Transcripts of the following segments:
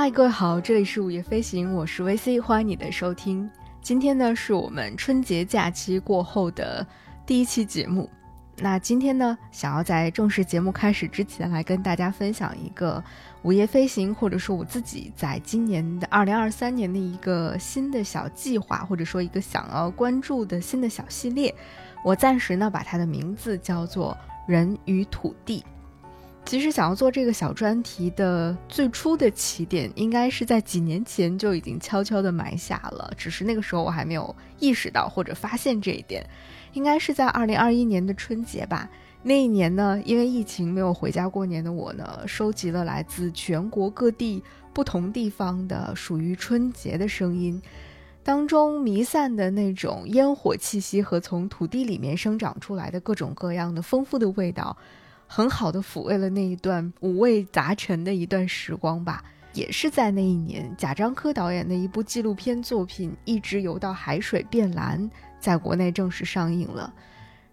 嗨，各位好，这里是午夜飞行，我是 VC，欢迎你的收听。今天呢，是我们春节假期过后的第一期节目。那今天呢，想要在正式节目开始之前，来跟大家分享一个午夜飞行，或者说我自己在今年的二零二三年的一个新的小计划，或者说一个想要关注的新的小系列。我暂时呢，把它的名字叫做“人与土地”。其实想要做这个小专题的最初的起点，应该是在几年前就已经悄悄地埋下了，只是那个时候我还没有意识到或者发现这一点。应该是在二零二一年的春节吧。那一年呢，因为疫情没有回家过年的我呢，收集了来自全国各地不同地方的属于春节的声音，当中弥散的那种烟火气息和从土地里面生长出来的各种各样的丰富的味道。很好的抚慰了那一段五味杂陈的一段时光吧。也是在那一年，贾樟柯导演的一部纪录片作品《一直游到海水变蓝》在国内正式上映了。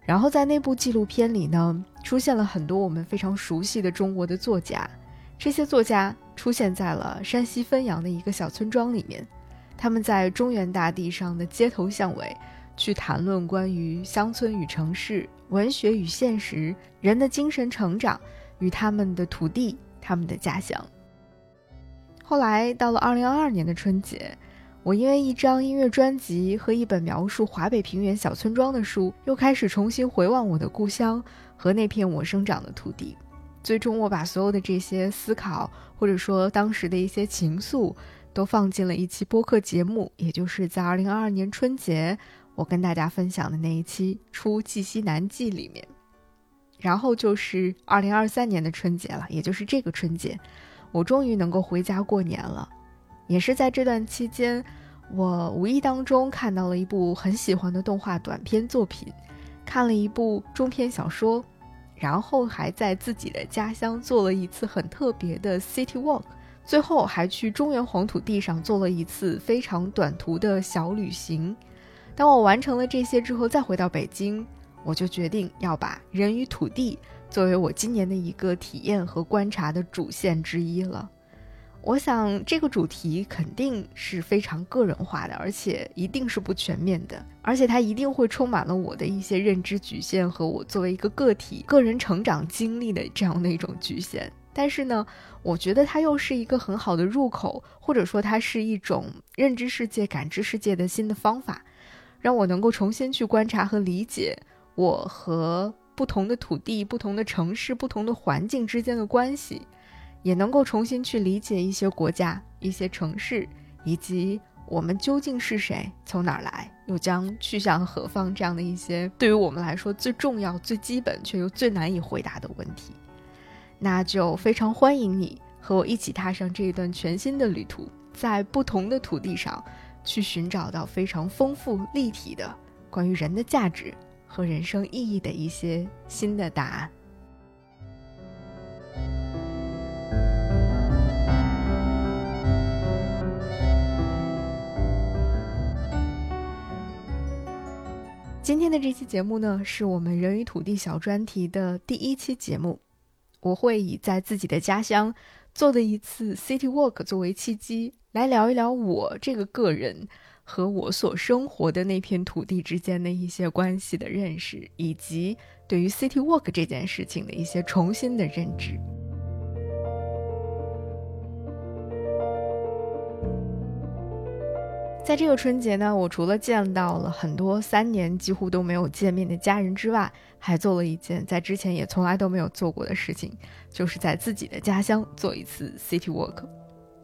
然后在那部纪录片里呢，出现了很多我们非常熟悉的中国的作家。这些作家出现在了山西汾阳的一个小村庄里面，他们在中原大地上的街头巷尾。去谈论关于乡村与城市、文学与现实、人的精神成长与他们的土地、他们的家乡。后来到了二零二二年的春节，我因为一张音乐专辑和一本描述华北平原小村庄的书，又开始重新回望我的故乡和那片我生长的土地。最终，我把所有的这些思考，或者说当时的一些情愫，都放进了一期播客节目，也就是在二零二二年春节。我跟大家分享的那一期《出蓟西南记》里面，然后就是二零二三年的春节了，也就是这个春节，我终于能够回家过年了。也是在这段期间，我无意当中看到了一部很喜欢的动画短片作品，看了一部中篇小说，然后还在自己的家乡做了一次很特别的 city walk，最后还去中原黄土地上做了一次非常短途的小旅行。当我完成了这些之后，再回到北京，我就决定要把人与土地作为我今年的一个体验和观察的主线之一了。我想这个主题肯定是非常个人化的，而且一定是不全面的，而且它一定会充满了我的一些认知局限和我作为一个个体个人成长经历的这样的一种局限。但是呢，我觉得它又是一个很好的入口，或者说它是一种认知世界、感知世界的新的方法。让我能够重新去观察和理解我和不同的土地、不同的城市、不同的环境之间的关系，也能够重新去理解一些国家、一些城市，以及我们究竟是谁、从哪儿来，又将去向何方这样的一些对于我们来说最重要、最基本却又最难以回答的问题。那就非常欢迎你和我一起踏上这一段全新的旅途，在不同的土地上。去寻找到非常丰富立体的关于人的价值和人生意义的一些新的答案。今天的这期节目呢，是我们人与土地小专题的第一期节目。我会以在自己的家乡做的一次 city walk 作为契机。来聊一聊我这个个人和我所生活的那片土地之间的一些关系的认识，以及对于 City Walk 这件事情的一些重新的认知。在这个春节呢，我除了见到了很多三年几乎都没有见面的家人之外，还做了一件在之前也从来都没有做过的事情，就是在自己的家乡做一次 City Walk。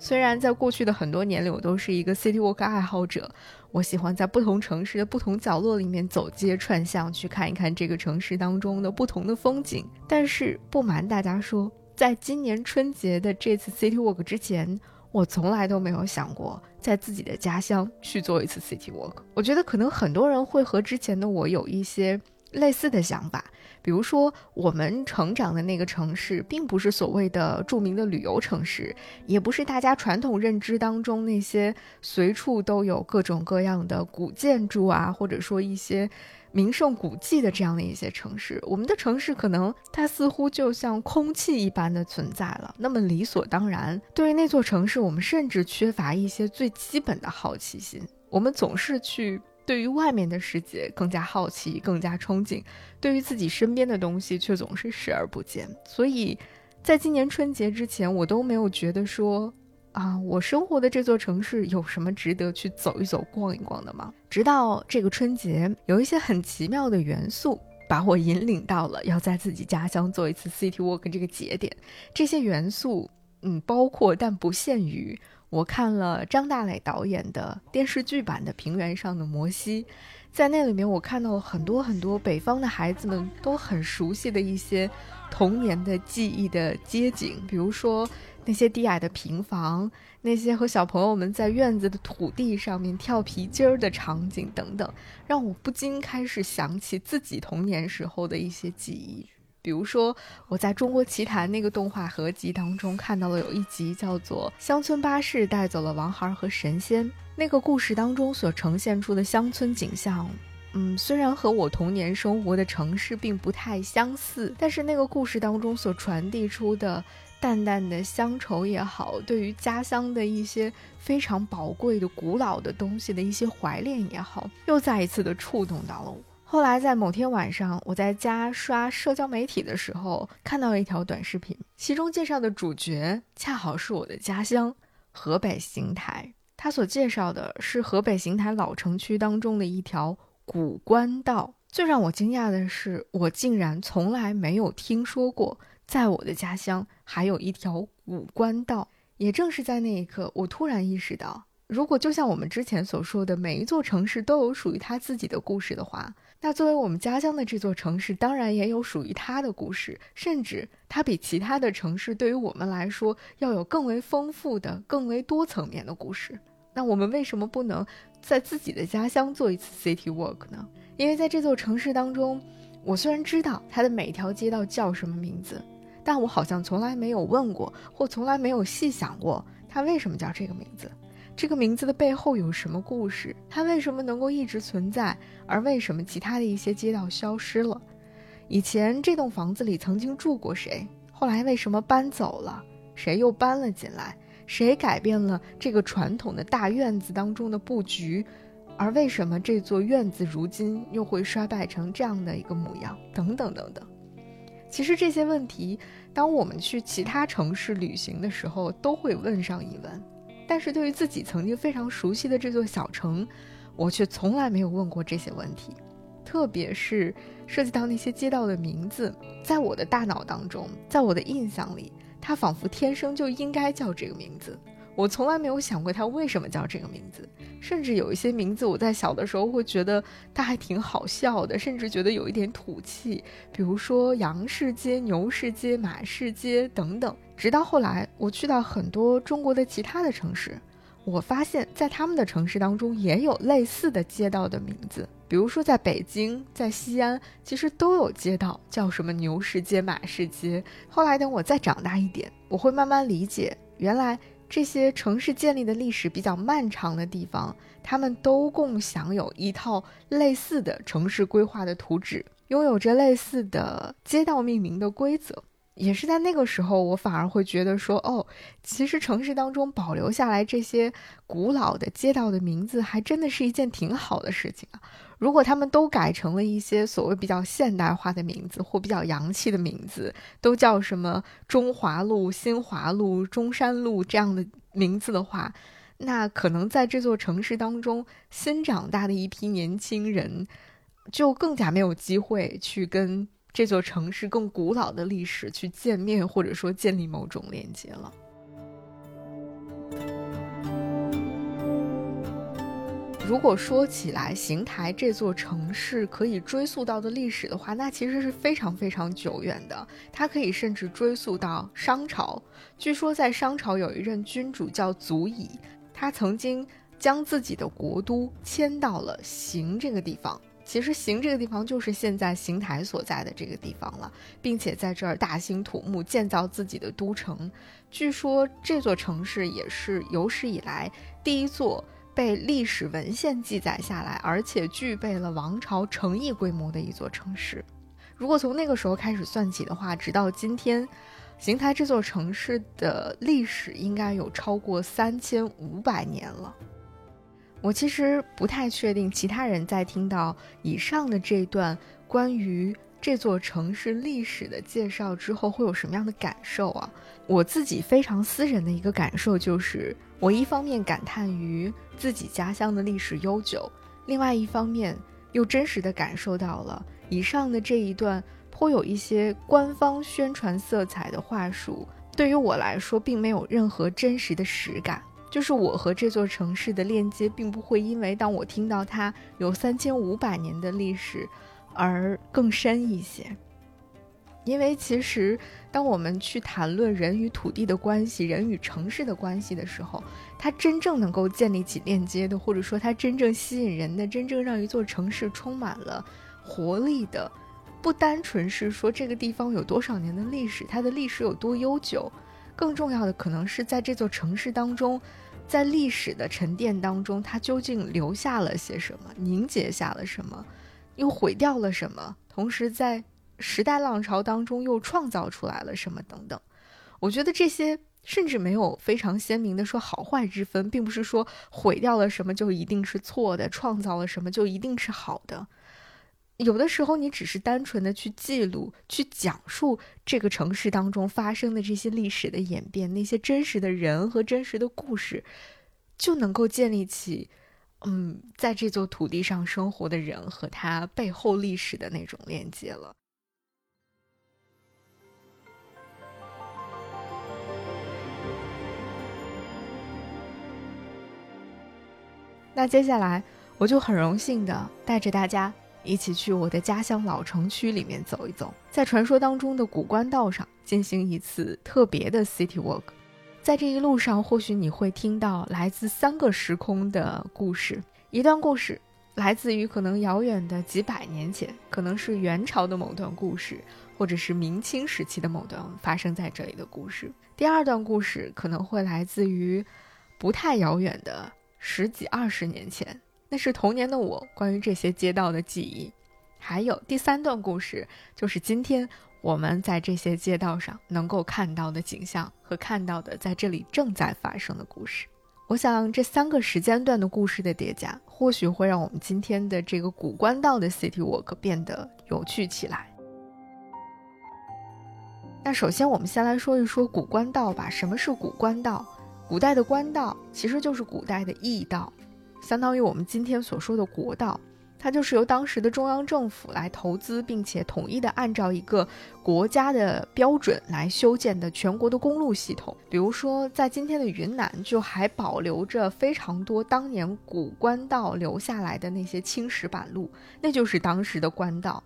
虽然在过去的很多年里，我都是一个 city walk 爱好者，我喜欢在不同城市的不同角落里面走街串巷，去看一看这个城市当中的不同的风景。但是不瞒大家说，在今年春节的这次 city walk 之前，我从来都没有想过在自己的家乡去做一次 city walk。我觉得可能很多人会和之前的我有一些类似的想法。比如说，我们成长的那个城市，并不是所谓的著名的旅游城市，也不是大家传统认知当中那些随处都有各种各样的古建筑啊，或者说一些名胜古迹的这样的一些城市，我们的城市可能它似乎就像空气一般的存在了。那么理所当然，对于那座城市，我们甚至缺乏一些最基本的好奇心。我们总是去对于外面的世界更加好奇、更加憧憬，对于自己身边的东西却总是视而不见。所以，在今年春节之前，我都没有觉得说。啊，我生活的这座城市有什么值得去走一走、逛一逛的吗？直到这个春节，有一些很奇妙的元素把我引领到了要在自己家乡做一次 City Walk 这个节点。这些元素，嗯，包括但不限于我看了张大磊导演的电视剧版的《平原上的摩西》，在那里面我看到了很多很多北方的孩子们都很熟悉的一些童年的记忆的街景，比如说。那些低矮的平房，那些和小朋友们在院子的土地上面跳皮筋儿的场景等等，让我不禁开始想起自己童年时候的一些记忆。比如说，我在中国奇谭那个动画合集当中看到了有一集叫做《乡村巴士带走了王孩和神仙》。那个故事当中所呈现出的乡村景象，嗯，虽然和我童年生活的城市并不太相似，但是那个故事当中所传递出的。淡淡的乡愁也好，对于家乡的一些非常宝贵的、古老的东西的一些怀念也好，又再一次的触动到了我。后来在某天晚上，我在家刷社交媒体的时候，看到了一条短视频，其中介绍的主角恰好是我的家乡河北邢台。他所介绍的是河北邢台老城区当中的一条古关道。最让我惊讶的是，我竟然从来没有听说过。在我的家乡，还有一条古关道。也正是在那一刻，我突然意识到，如果就像我们之前所说的，每一座城市都有属于它自己的故事的话，那作为我们家乡的这座城市，当然也有属于它的故事，甚至它比其他的城市对于我们来说要有更为丰富的、更为多层面的故事。那我们为什么不能在自己的家乡做一次 city walk 呢？因为在这座城市当中，我虽然知道它的每条街道叫什么名字。但我好像从来没有问过，或从来没有细想过，它为什么叫这个名字？这个名字的背后有什么故事？它为什么能够一直存在？而为什么其他的一些街道消失了？以前这栋房子里曾经住过谁？后来为什么搬走了？谁又搬了进来？谁改变了这个传统的大院子当中的布局？而为什么这座院子如今又会衰败成这样的一个模样？等等等等。其实这些问题，当我们去其他城市旅行的时候，都会问上一问。但是对于自己曾经非常熟悉的这座小城，我却从来没有问过这些问题。特别是涉及到那些街道的名字，在我的大脑当中，在我的印象里，它仿佛天生就应该叫这个名字。我从来没有想过它为什么叫这个名字，甚至有一些名字，我在小的时候会觉得它还挺好笑的，甚至觉得有一点土气，比如说羊市街、牛市街、马市街等等。直到后来，我去到很多中国的其他的城市，我发现，在他们的城市当中也有类似的街道的名字，比如说在北京、在西安，其实都有街道叫什么牛市街、马市街。后来等我再长大一点，我会慢慢理解，原来。这些城市建立的历史比较漫长的地方，他们都共享有一套类似的城市规划的图纸，拥有着类似的街道命名的规则。也是在那个时候，我反而会觉得说，哦，其实城市当中保留下来这些古老的街道的名字，还真的是一件挺好的事情啊。如果他们都改成了一些所谓比较现代化的名字或比较洋气的名字，都叫什么中华路、新华路、中山路这样的名字的话，那可能在这座城市当中新长大的一批年轻人，就更加没有机会去跟这座城市更古老的历史去见面，或者说建立某种连接了。如果说起来，邢台这座城市可以追溯到的历史的话，那其实是非常非常久远的。它可以甚至追溯到商朝。据说在商朝有一任君主叫祖乙，他曾经将自己的国都迁到了邢这个地方。其实邢这个地方就是现在邢台所在的这个地方了，并且在这儿大兴土木，建造自己的都城。据说这座城市也是有史以来第一座。被历史文献记载下来，而且具备了王朝城邑规模的一座城市。如果从那个时候开始算起的话，直到今天，邢台这座城市的历史应该有超过三千五百年了。我其实不太确定其他人在听到以上的这段关于这座城市历史的介绍之后会有什么样的感受啊？我自己非常私人的一个感受就是，我一方面感叹于自己家乡的历史悠久，另外一方面又真实的感受到了以上的这一段颇有一些官方宣传色彩的话术，对于我来说并没有任何真实的实感。就是我和这座城市的链接，并不会因为当我听到它有三千五百年的历史，而更深一些。因为其实，当我们去谈论人与土地的关系、人与城市的关系的时候，它真正能够建立起链接的，或者说它真正吸引人的、真正让一座城市充满了活力的，不单纯是说这个地方有多少年的历史，它的历史有多悠久。更重要的可能是在这座城市当中，在历史的沉淀当中，它究竟留下了些什么，凝结下了什么，又毁掉了什么？同时在时代浪潮当中又创造出来了什么？等等。我觉得这些甚至没有非常鲜明的说好坏之分，并不是说毁掉了什么就一定是错的，创造了什么就一定是好的。有的时候，你只是单纯的去记录、去讲述这个城市当中发生的这些历史的演变，那些真实的人和真实的故事，就能够建立起，嗯，在这座土地上生活的人和他背后历史的那种链接了。那接下来，我就很荣幸的带着大家。一起去我的家乡老城区里面走一走，在传说当中的古关道上进行一次特别的 city walk。在这一路上，或许你会听到来自三个时空的故事。一段故事来自于可能遥远的几百年前，可能是元朝的某段故事，或者是明清时期的某段发生在这里的故事。第二段故事可能会来自于不太遥远的十几二十年前。那是童年的我关于这些街道的记忆，还有第三段故事，就是今天我们在这些街道上能够看到的景象和看到的在这里正在发生的故事。我想这三个时间段的故事的叠加，或许会让我们今天的这个古关道的 City Walk 变得有趣起来。那首先我们先来说一说古关道吧。什么是古关道？古代的官道其实就是古代的驿道。相当于我们今天所说的国道，它就是由当时的中央政府来投资，并且统一的按照一个国家的标准来修建的全国的公路系统。比如说，在今天的云南，就还保留着非常多当年古官道留下来的那些青石板路，那就是当时的官道。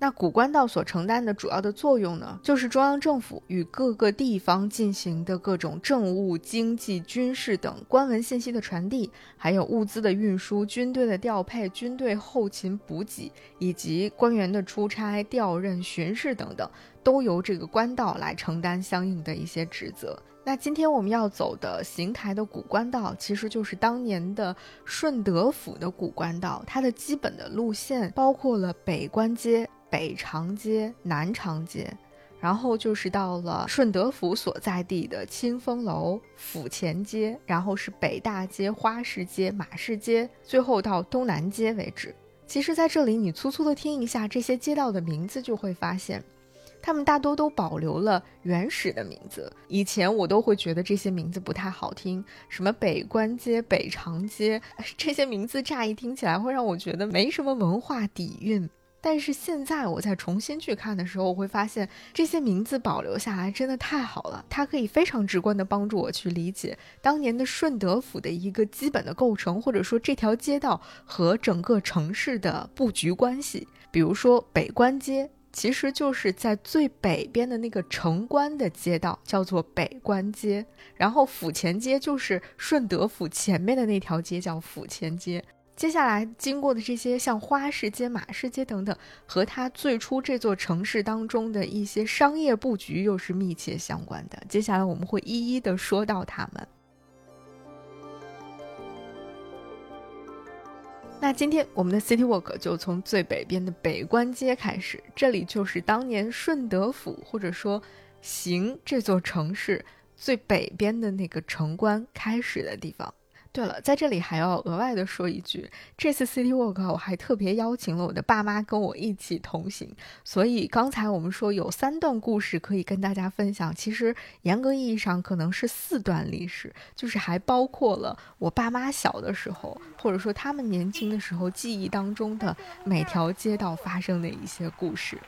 那古官道所承担的主要的作用呢，就是中央政府与各个地方进行的各种政务、经济、军事等官文信息的传递，还有物资的运输、军队的调配、军队后勤补给，以及官员的出差、调任、巡视等等，都由这个官道来承担相应的一些职责。那今天我们要走的邢台的古官道，其实就是当年的顺德府的古官道，它的基本的路线包括了北关街。北长街、南长街，然后就是到了顺德府所在地的清风楼、府前街，然后是北大街、花市街、马市街，最后到东南街为止。其实，在这里你粗粗的听一下这些街道的名字，就会发现，他们大多都保留了原始的名字。以前我都会觉得这些名字不太好听，什么北关街、北长街，这些名字乍一听起来会让我觉得没什么文化底蕴。但是现在我再重新去看的时候，我会发现这些名字保留下来真的太好了，它可以非常直观的帮助我去理解当年的顺德府的一个基本的构成，或者说这条街道和整个城市的布局关系。比如说北关街，其实就是在最北边的那个城关的街道，叫做北关街；然后府前街就是顺德府前面的那条街，叫府前街。接下来经过的这些像花市街、马市街等等，和它最初这座城市当中的一些商业布局又是密切相关的。接下来我们会一一的说到它们。那今天我们的 City Walk 就从最北边的北关街开始，这里就是当年顺德府或者说行这座城市最北边的那个城关开始的地方。对了，在这里还要额外的说一句，这次 City Walk 我还特别邀请了我的爸妈跟我一起同行，所以刚才我们说有三段故事可以跟大家分享，其实严格意义上可能是四段历史，就是还包括了我爸妈小的时候，或者说他们年轻的时候记忆当中的每条街道发生的一些故事。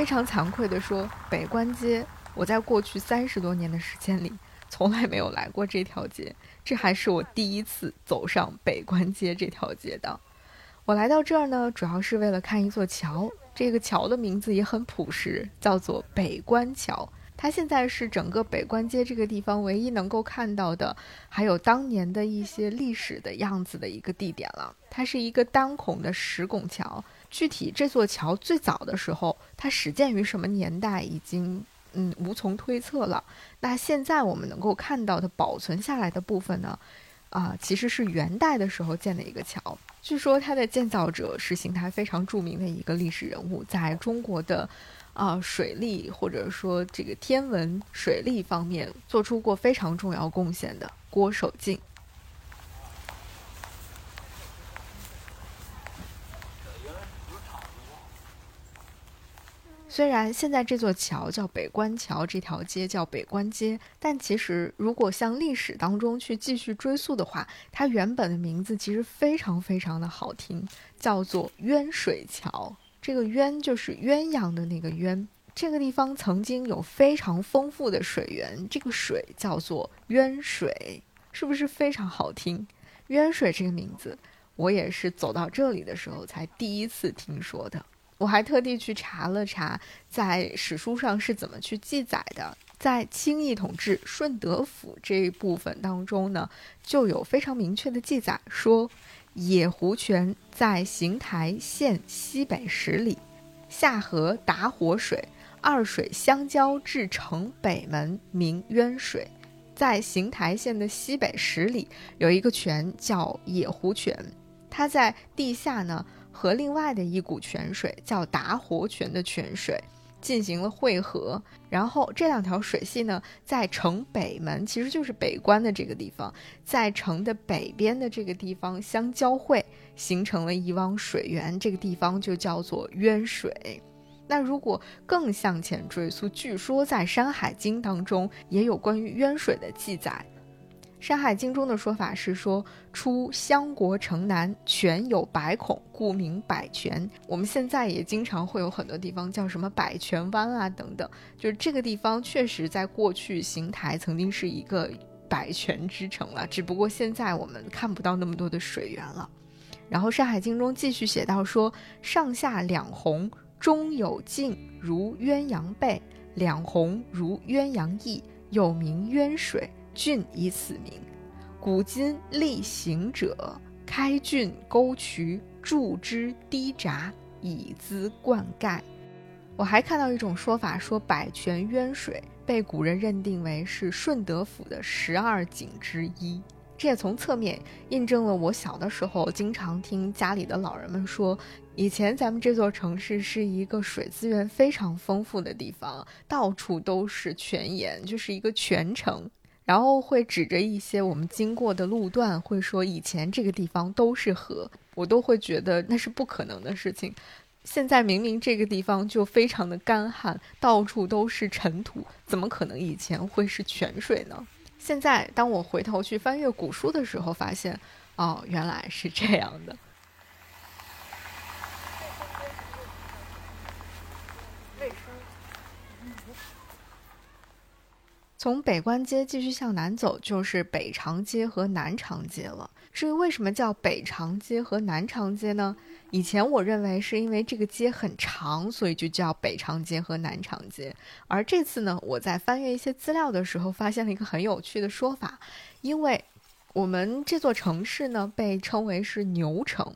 非常惭愧地说，北关街，我在过去三十多年的时间里，从来没有来过这条街，这还是我第一次走上北关街这条街道。我来到这儿呢，主要是为了看一座桥，这个桥的名字也很朴实，叫做北关桥。它现在是整个北关街这个地方唯一能够看到的，还有当年的一些历史的样子的一个地点了。它是一个单孔的石拱桥。具体这座桥最早的时候，它始建于什么年代，已经嗯无从推测了。那现在我们能够看到的保存下来的部分呢，啊，其实是元代的时候建的一个桥。据说它的建造者是邢台非常著名的一个历史人物，在中国的啊水利或者说这个天文水利方面做出过非常重要贡献的郭守敬。虽然现在这座桥叫北关桥，这条街叫北关街，但其实如果向历史当中去继续追溯的话，它原本的名字其实非常非常的好听，叫做鸢水桥。这个鸢就是鸳鸯的那个鸢。这个地方曾经有非常丰富的水源，这个水叫做鸢水，是不是非常好听？鸢水这个名字，我也是走到这里的时候才第一次听说的。我还特地去查了查，在史书上是怎么去记载的。在清义统治顺德府这一部分当中呢，就有非常明确的记载，说野湖泉在邢台县西北十里，下河打火水，二水相交至城北门，名渊水。在邢台县的西北十里有一个泉叫野湖泉，它在地下呢。和另外的一股泉水叫达活泉的泉水进行了汇合，然后这两条水系呢，在城北门，其实就是北关的这个地方，在城的北边的这个地方相交汇，形成了一汪水源，这个地方就叫做渊水。那如果更向前追溯，据说在《山海经》当中也有关于渊水的记载。《山海经》中的说法是说，出襄国城南，泉有百孔，故名百泉。我们现在也经常会有很多地方叫什么百泉湾啊等等，就是这个地方确实在过去邢台曾经是一个百泉之城了，只不过现在我们看不到那么多的水源了。然后《山海经》中继续写到说，上下两泓，中有径如鸳鸯背，两泓如鸳鸯翼，又名鸳水。郡以此名，古今历行者开郡沟渠，筑之堤闸，以资灌溉。我还看到一种说法，说百泉渊水被古人认定为是顺德府的十二景之一。这也从侧面印证了我小的时候经常听家里的老人们说，以前咱们这座城市是一个水资源非常丰富的地方，到处都是泉眼，就是一个泉城。然后会指着一些我们经过的路段，会说以前这个地方都是河，我都会觉得那是不可能的事情。现在明明这个地方就非常的干旱，到处都是尘土，怎么可能以前会是泉水呢？现在当我回头去翻阅古书的时候，发现，哦，原来是这样的。从北关街继续向南走，就是北长街和南长街了。至于为什么叫北长街和南长街呢？以前我认为是因为这个街很长，所以就叫北长街和南长街。而这次呢，我在翻阅一些资料的时候，发现了一个很有趣的说法。因为我们这座城市呢，被称为是牛城。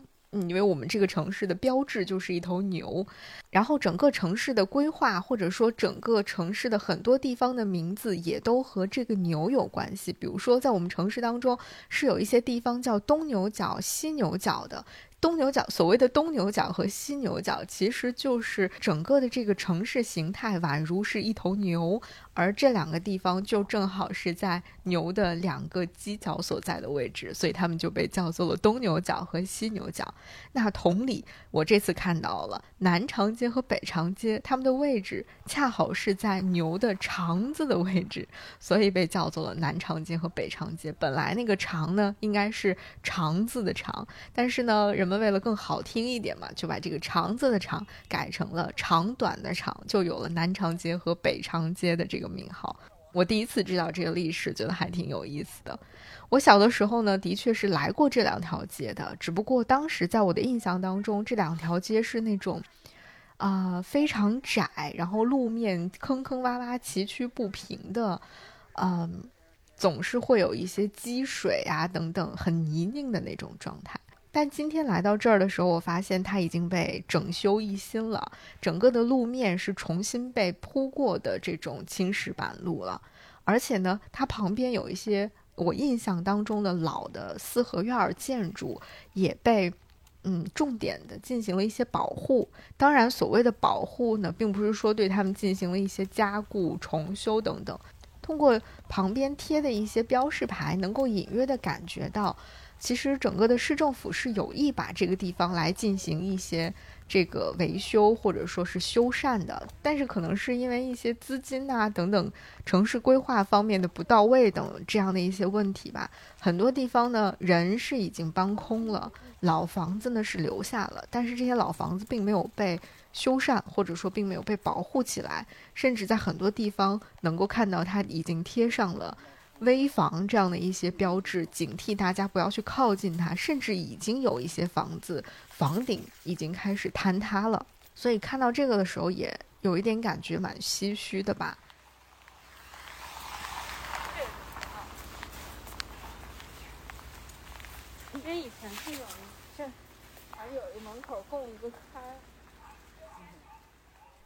因为我们这个城市的标志就是一头牛，然后整个城市的规划或者说整个城市的很多地方的名字也都和这个牛有关系。比如说，在我们城市当中是有一些地方叫东牛角、西牛角的。东牛角，所谓的东牛角和西牛角，其实就是整个的这个城市形态宛如是一头牛。而这两个地方就正好是在牛的两个犄角所在的位置，所以他们就被叫做了东牛角和西牛角。那同理，我这次看到了南长街和北长街，它们的位置恰好是在牛的肠子的位置，所以被叫做了南长街和北长街。本来那个肠呢，应该是肠子的肠，但是呢，人们为了更好听一点嘛，就把这个肠子的肠改成了长短的长，就有了南长街和北长街的这个。个名号，我第一次知道这个历史，觉得还挺有意思的。我小的时候呢，的确是来过这两条街的，只不过当时在我的印象当中，这两条街是那种啊非常窄，然后路面坑坑洼洼、崎岖不平的，嗯，总是会有一些积水啊等等，很泥泞的那种状态。但今天来到这儿的时候，我发现它已经被整修一新了，整个的路面是重新被铺过的这种青石板路了，而且呢，它旁边有一些我印象当中的老的四合院建筑也被嗯重点的进行了一些保护。当然，所谓的保护呢，并不是说对他们进行了一些加固、重修等等，通过旁边贴的一些标识牌，能够隐约的感觉到。其实整个的市政府是有意把这个地方来进行一些这个维修或者说是修缮的，但是可能是因为一些资金啊等等城市规划方面的不到位等这样的一些问题吧，很多地方呢人是已经搬空了，老房子呢是留下了，但是这些老房子并没有被修缮或者说并没有被保护起来，甚至在很多地方能够看到它已经贴上了。危房这样的一些标志，警惕大家不要去靠近它，甚至已经有一些房子房顶已经开始坍塌了。所以看到这个的时候，也有一点感觉蛮唏嘘的吧。因为以前是有这，还有一门口供一个龛。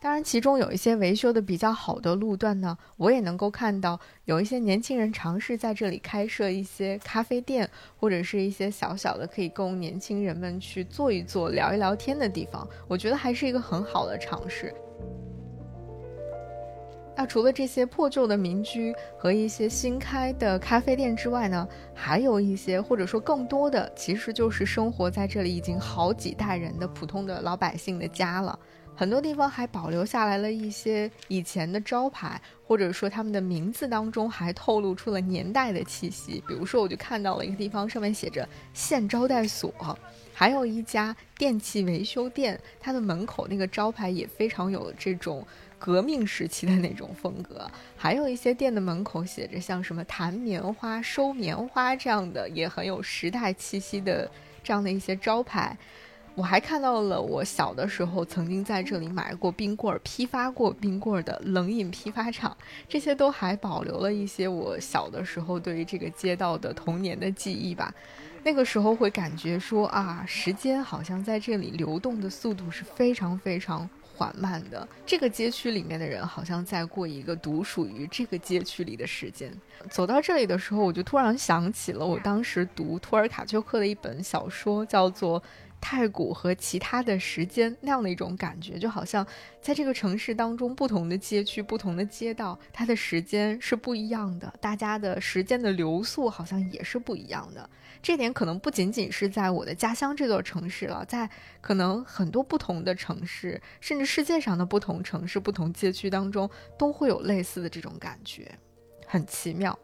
当然，其中有一些维修的比较好的路段呢，我也能够看到有一些年轻人尝试在这里开设一些咖啡店，或者是一些小小的可以供年轻人们去坐一坐、聊一聊天的地方。我觉得还是一个很好的尝试。那除了这些破旧的民居和一些新开的咖啡店之外呢，还有一些或者说更多的，其实就是生活在这里已经好几代人的普通的老百姓的家了。很多地方还保留下来了一些以前的招牌，或者说他们的名字当中还透露出了年代的气息。比如说，我就看到了一个地方，上面写着“县招待所”，还有一家电器维修店，它的门口那个招牌也非常有这种革命时期的那种风格。还有一些店的门口写着像什么“弹棉花”“收棉花”这样的，也很有时代气息的这样的一些招牌。我还看到了我小的时候曾经在这里买过冰棍儿、批发过冰棍儿的冷饮批发厂，这些都还保留了一些我小的时候对于这个街道的童年的记忆吧。那个时候会感觉说啊，时间好像在这里流动的速度是非常非常缓慢的。这个街区里面的人好像在过一个独属于这个街区里的时间。走到这里的时候，我就突然想起了我当时读托尔卡丘克的一本小说，叫做。太古和其他的时间那样的一种感觉，就好像在这个城市当中，不同的街区、不同的街道，它的时间是不一样的，大家的时间的流速好像也是不一样的。这点可能不仅仅是在我的家乡这座城市了，在可能很多不同的城市，甚至世界上的不同城市、不同街区当中，都会有类似的这种感觉，很奇妙。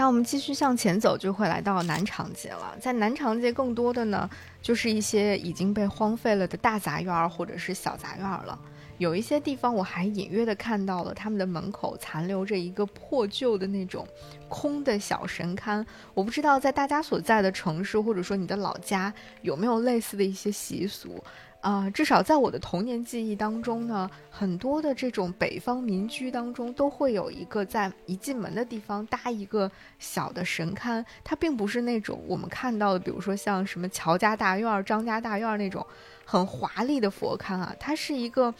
那我们继续向前走，就会来到南长街了。在南长街，更多的呢，就是一些已经被荒废了的大杂院儿或者是小杂院儿了。有一些地方我还隐约的看到了他们的门口残留着一个破旧的那种空的小神龛。我不知道在大家所在的城市或者说你的老家有没有类似的一些习俗。啊，至少在我的童年记忆当中呢，很多的这种北方民居当中都会有一个在一进门的地方搭一个小的神龛，它并不是那种我们看到的，比如说像什么乔家大院、张家大院那种很华丽的佛龛啊，它是一个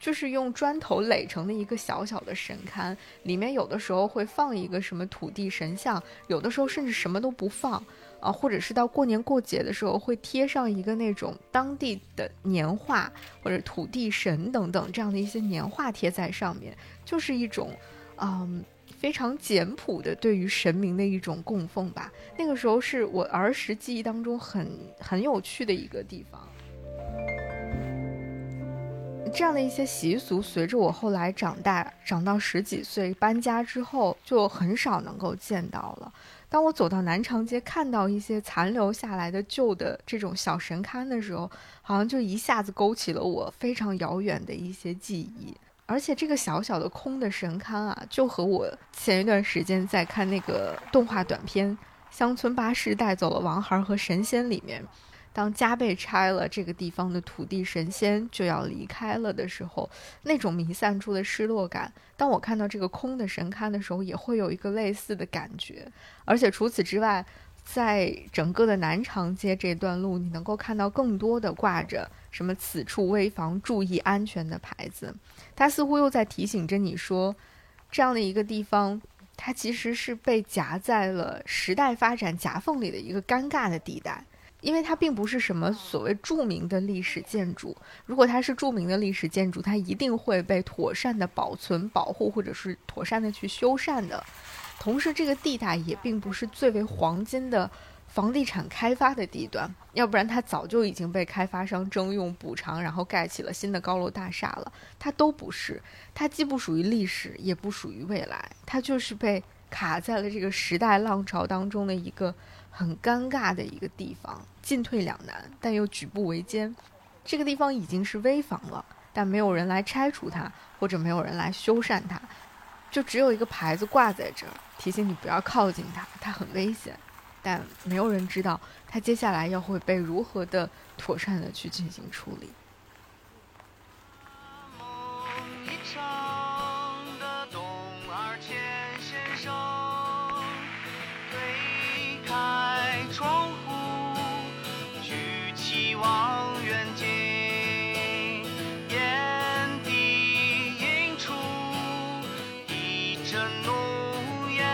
就是用砖头垒成的一个小小的神龛，里面有的时候会放一个什么土地神像，有的时候甚至什么都不放。啊，或者是到过年过节的时候，会贴上一个那种当地的年画或者土地神等等这样的一些年画贴在上面，就是一种，嗯，非常简朴的对于神明的一种供奉吧。那个时候是我儿时记忆当中很很有趣的一个地方。这样的一些习俗，随着我后来长大，长到十几岁搬家之后，就很少能够见到了。当我走到南长街，看到一些残留下来的旧的这种小神龛的时候，好像就一下子勾起了我非常遥远的一些记忆。而且这个小小的空的神龛啊，就和我前一段时间在看那个动画短片《乡村巴士带走了王孩和神仙》里面。当家被拆了，这个地方的土地神仙就要离开了的时候，那种弥散出的失落感，当我看到这个空的神龛的时候，也会有一个类似的感觉。而且除此之外，在整个的南长街这段路，你能够看到更多的挂着什么“此处危房，注意安全”的牌子，它似乎又在提醒着你说，这样的一个地方，它其实是被夹在了时代发展夹缝里的一个尴尬的地带。因为它并不是什么所谓著名的历史建筑，如果它是著名的历史建筑，它一定会被妥善的保存、保护，或者是妥善的去修缮的。同时，这个地带也并不是最为黄金的房地产开发的地段，要不然它早就已经被开发商征用补偿，然后盖起了新的高楼大厦了。它都不是，它既不属于历史，也不属于未来，它就是被卡在了这个时代浪潮当中的一个。很尴尬的一个地方，进退两难，但又举步维艰。这个地方已经是危房了，但没有人来拆除它，或者没有人来修缮它，就只有一个牌子挂在这儿，提醒你不要靠近它，它很危险。但没有人知道它接下来要会被如何的妥善的去进行处理。窗户望远镜，眼底映出一阵怒烟，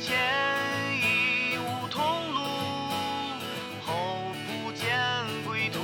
前已无通路，后不见归途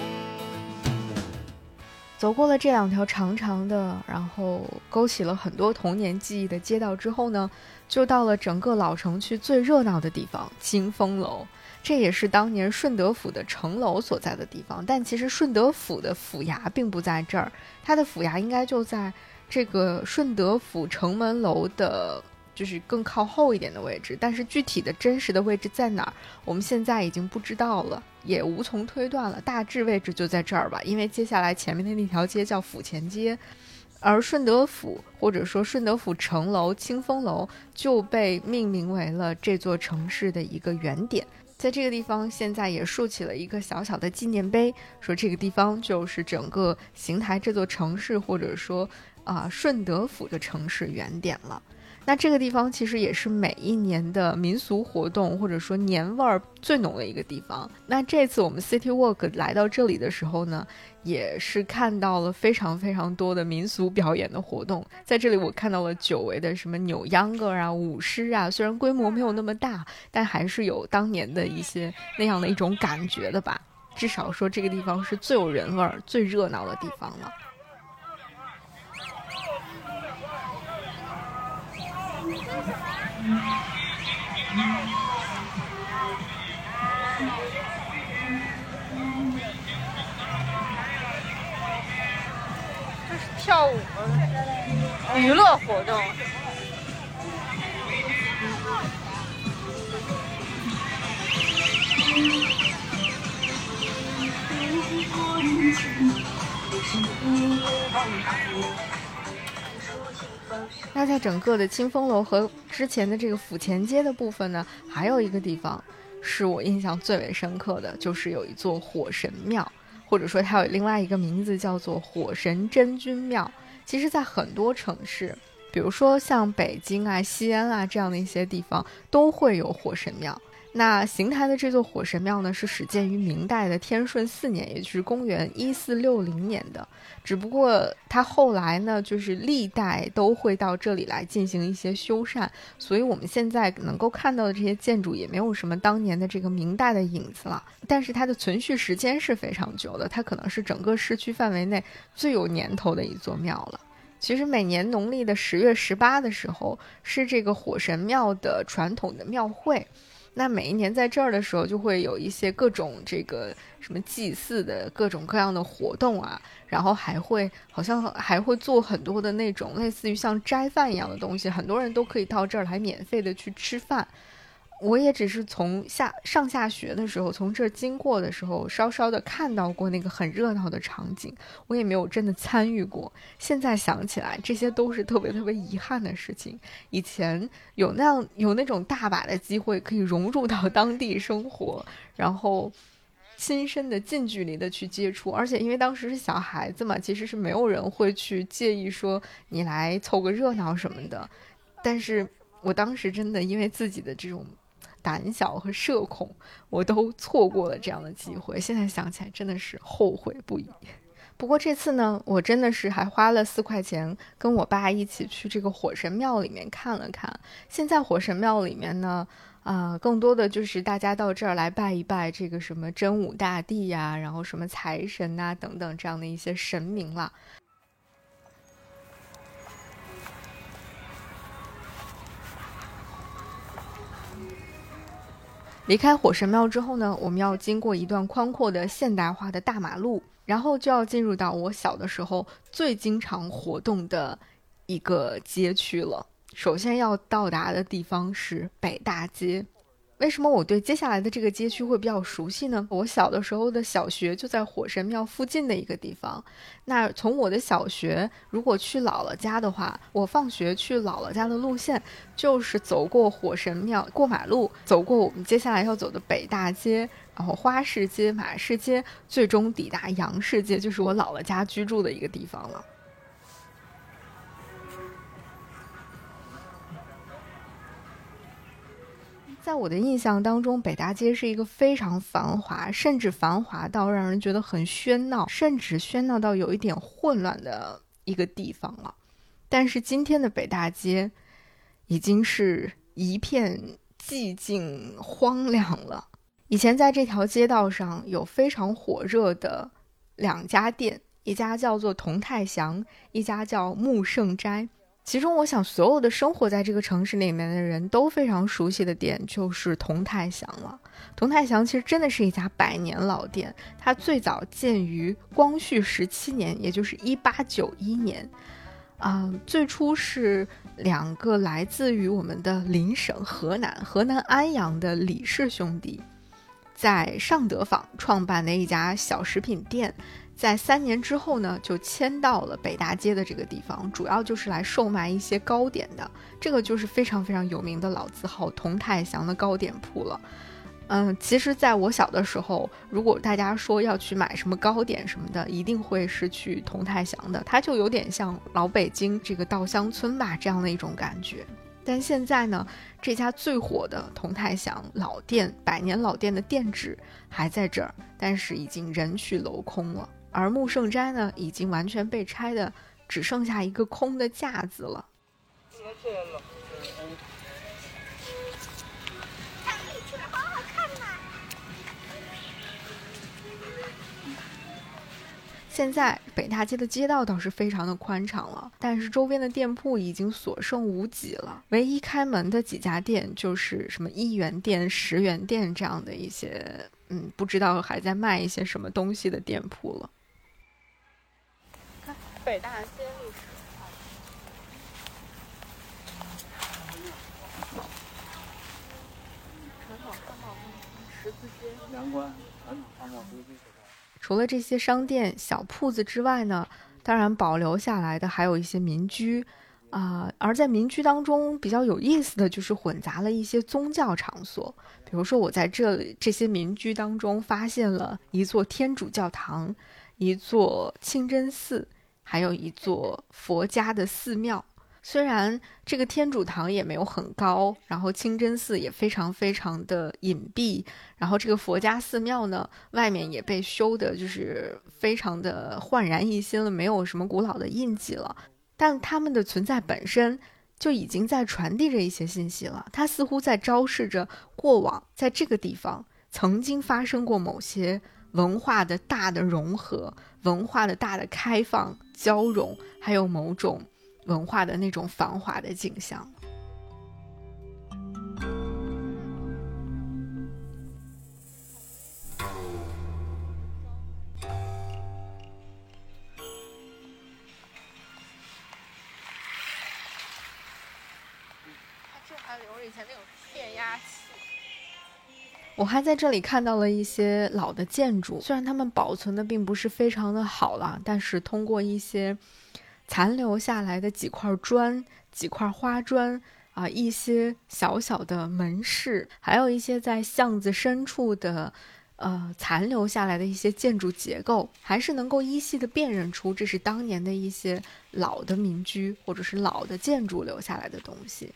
走过了这两条长长的，然后勾起了很多童年记忆的街道之后呢，就到了整个老城区最热闹的地方——清风楼。这也是当年顺德府的城楼所在的地方。但其实顺德府的府衙并不在这儿，它的府衙应该就在这个顺德府城门楼的。就是更靠后一点的位置，但是具体的真实的位置在哪儿，我们现在已经不知道了，也无从推断了。大致位置就在这儿吧，因为接下来前面的那条街叫府前街，而顺德府或者说顺德府城楼清风楼就被命名为了这座城市的一个原点。在这个地方，现在也竖起了一个小小的纪念碑，说这个地方就是整个邢台这座城市，或者说啊顺德府的城市原点了。那这个地方其实也是每一年的民俗活动或者说年味儿最浓的一个地方。那这次我们 City Walk 来到这里的时候呢，也是看到了非常非常多的民俗表演的活动。在这里，我看到了久违的什么扭秧歌啊、舞狮啊，虽然规模没有那么大，但还是有当年的一些那样的一种感觉的吧。至少说这个地方是最有人味儿、最热闹的地方了。这是跳舞娱乐活动。那在整个的清风楼和之前的这个府前街的部分呢，还有一个地方是我印象最为深刻的，就是有一座火神庙，或者说它有另外一个名字叫做火神真君庙。其实，在很多城市，比如说像北京啊、西安啊这样的一些地方，都会有火神庙。那邢台的这座火神庙呢，是始建于明代的天顺四年，也就是公元一四六零年的。只不过它后来呢，就是历代都会到这里来进行一些修缮，所以我们现在能够看到的这些建筑也没有什么当年的这个明代的影子了。但是它的存续时间是非常久的，它可能是整个市区范围内最有年头的一座庙了。其实每年农历的十月十八的时候，是这个火神庙的传统的庙会。那每一年在这儿的时候，就会有一些各种这个什么祭祀的各种各样的活动啊，然后还会好像还会做很多的那种类似于像斋饭一样的东西，很多人都可以到这儿来免费的去吃饭。我也只是从下上下学的时候，从这儿经过的时候，稍稍的看到过那个很热闹的场景，我也没有真的参与过。现在想起来，这些都是特别特别遗憾的事情。以前有那样有那种大把的机会可以融入到当地生活，然后亲身的近距离的去接触，而且因为当时是小孩子嘛，其实是没有人会去介意说你来凑个热闹什么的。但是我当时真的因为自己的这种。胆小和社恐，我都错过了这样的机会。现在想起来，真的是后悔不已。不过这次呢，我真的是还花了四块钱，跟我爸一起去这个火神庙里面看了看。现在火神庙里面呢，啊，更多的就是大家到这儿来拜一拜这个什么真武大帝呀，然后什么财神呐等等这样的一些神明了。离开火神庙之后呢，我们要经过一段宽阔的现代化的大马路，然后就要进入到我小的时候最经常活动的一个街区了。首先要到达的地方是北大街。为什么我对接下来的这个街区会比较熟悉呢？我小的时候的小学就在火神庙附近的一个地方。那从我的小学如果去姥姥家的话，我放学去姥姥家的路线就是走过火神庙，过马路，走过我们接下来要走的北大街，然后花市街、马市街，最终抵达杨市街，就是我姥姥家居住的一个地方了。在我的印象当中，北大街是一个非常繁华，甚至繁华到让人觉得很喧闹，甚至喧闹到有一点混乱的一个地方了。但是今天的北大街，已经是一片寂静荒凉了。以前在这条街道上有非常火热的两家店，一家叫做同泰祥，一家叫木盛斋。其中，我想所有的生活在这个城市里面的人都非常熟悉的店就是同泰祥了。同泰祥其实真的是一家百年老店，它最早建于光绪十七年，也就是一八九一年。啊，最初是两个来自于我们的邻省河南河南安阳的李氏兄弟，在尚德坊创办的一家小食品店。在三年之后呢，就迁到了北大街的这个地方，主要就是来售卖一些糕点的。这个就是非常非常有名的老字号同泰祥的糕点铺了。嗯，其实在我小的时候，如果大家说要去买什么糕点什么的，一定会是去同泰祥的，它就有点像老北京这个稻香村吧这样的一种感觉。但现在呢，这家最火的同泰祥老店，百年老店的店址还在这儿，但是已经人去楼空了。而木圣斋呢，已经完全被拆的，只剩下一个空的架子了。现在北大街的街道倒是非常的宽敞了，但是周边的店铺已经所剩无几了。唯一开门的几家店就是什么一元店、十元店这样的一些，嗯，不知道还在卖一些什么东西的店铺了。北大街历史，传统汉堡十字街，阳关传统汉堡十字街。除了这些商店、小铺子之外呢，当然保留下来的还有一些民居。啊，而在民居当中比较有意思的就是混杂了一些宗教场所，比如说我在这里这些民居当中发现了一座天主教堂，一座清真寺，还有一座佛家的寺庙。虽然这个天主堂也没有很高，然后清真寺也非常非常的隐蔽，然后这个佛家寺庙呢，外面也被修的就是非常的焕然一新了，没有什么古老的印记了。但它们的存在本身就已经在传递着一些信息了，它似乎在昭示着过往在这个地方曾经发生过某些文化的大的融合、文化的大的开放交融，还有某种文化的那种繁华的景象。我还在这里看到了一些老的建筑，虽然它们保存的并不是非常的好了，但是通过一些残留下来的几块砖、几块花砖啊，一些小小的门市，还有一些在巷子深处的呃残留下来的一些建筑结构，还是能够依稀的辨认出这是当年的一些老的民居或者是老的建筑留下来的东西。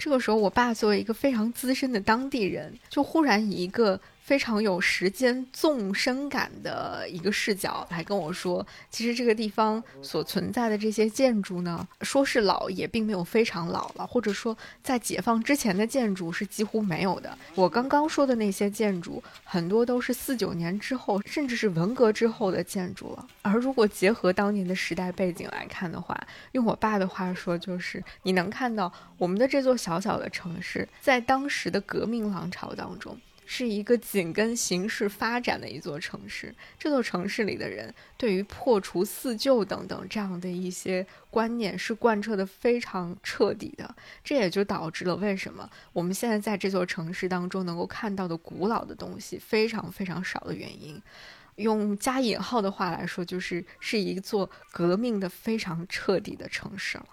这个时候，我爸作为一个非常资深的当地人，就忽然以一个。非常有时间纵深感的一个视角来跟我说，其实这个地方所存在的这些建筑呢，说是老也并没有非常老了，或者说在解放之前的建筑是几乎没有的。我刚刚说的那些建筑，很多都是四九年之后，甚至是文革之后的建筑了。而如果结合当年的时代背景来看的话，用我爸的话说，就是你能看到我们的这座小小的城市，在当时的革命浪潮当中。是一个紧跟形势发展的一座城市。这座城市里的人对于破除四旧等等这样的一些观念是贯彻的非常彻底的。这也就导致了为什么我们现在在这座城市当中能够看到的古老的东西非常非常少的原因。用加引号的话来说，就是是一座革命的非常彻底的城市了。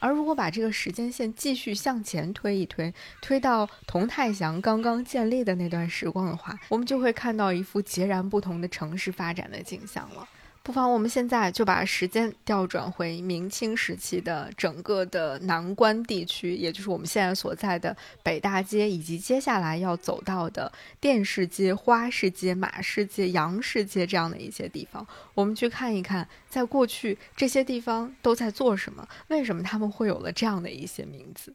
而如果把这个时间线继续向前推一推，推到童太祥刚刚建立的那段时光的话，我们就会看到一幅截然不同的城市发展的景象了。不妨我们现在就把时间调转回明清时期的整个的南关地区，也就是我们现在所在的北大街，以及接下来要走到的电视街、花市街、马市街、杨市街这样的一些地方，我们去看一看，在过去这些地方都在做什么，为什么他们会有了这样的一些名字。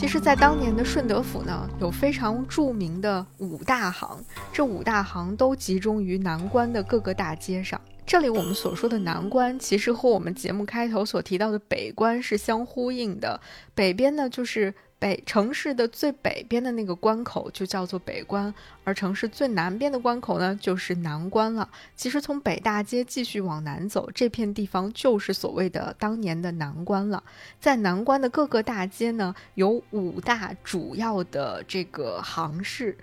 其实，在当年的顺德府呢，有非常著名的五大行，这五大行都集中于南关的各个大街上。这里我们所说的南关，其实和我们节目开头所提到的北关是相呼应的。北边呢，就是。北城市的最北边的那个关口就叫做北关，而城市最南边的关口呢就是南关了。其实从北大街继续往南走，这片地方就是所谓的当年的南关了。在南关的各个大街呢，有五大主要的这个行市，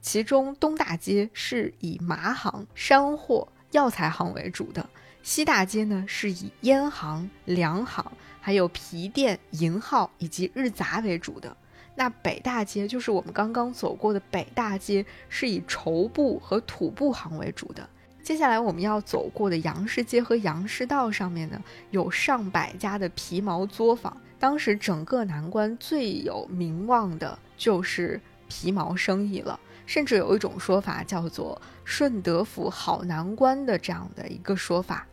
其中东大街是以麻行、山货、药材行为主的，西大街呢是以烟行、粮行。还有皮店、银号以及日杂为主的，那北大街就是我们刚刚走过的北大街，是以绸布和土布行为主的。接下来我们要走过的杨市街和杨市道上面呢，有上百家的皮毛作坊。当时整个南关最有名望的就是皮毛生意了，甚至有一种说法叫做“顺德府好南关”的这样的一个说法。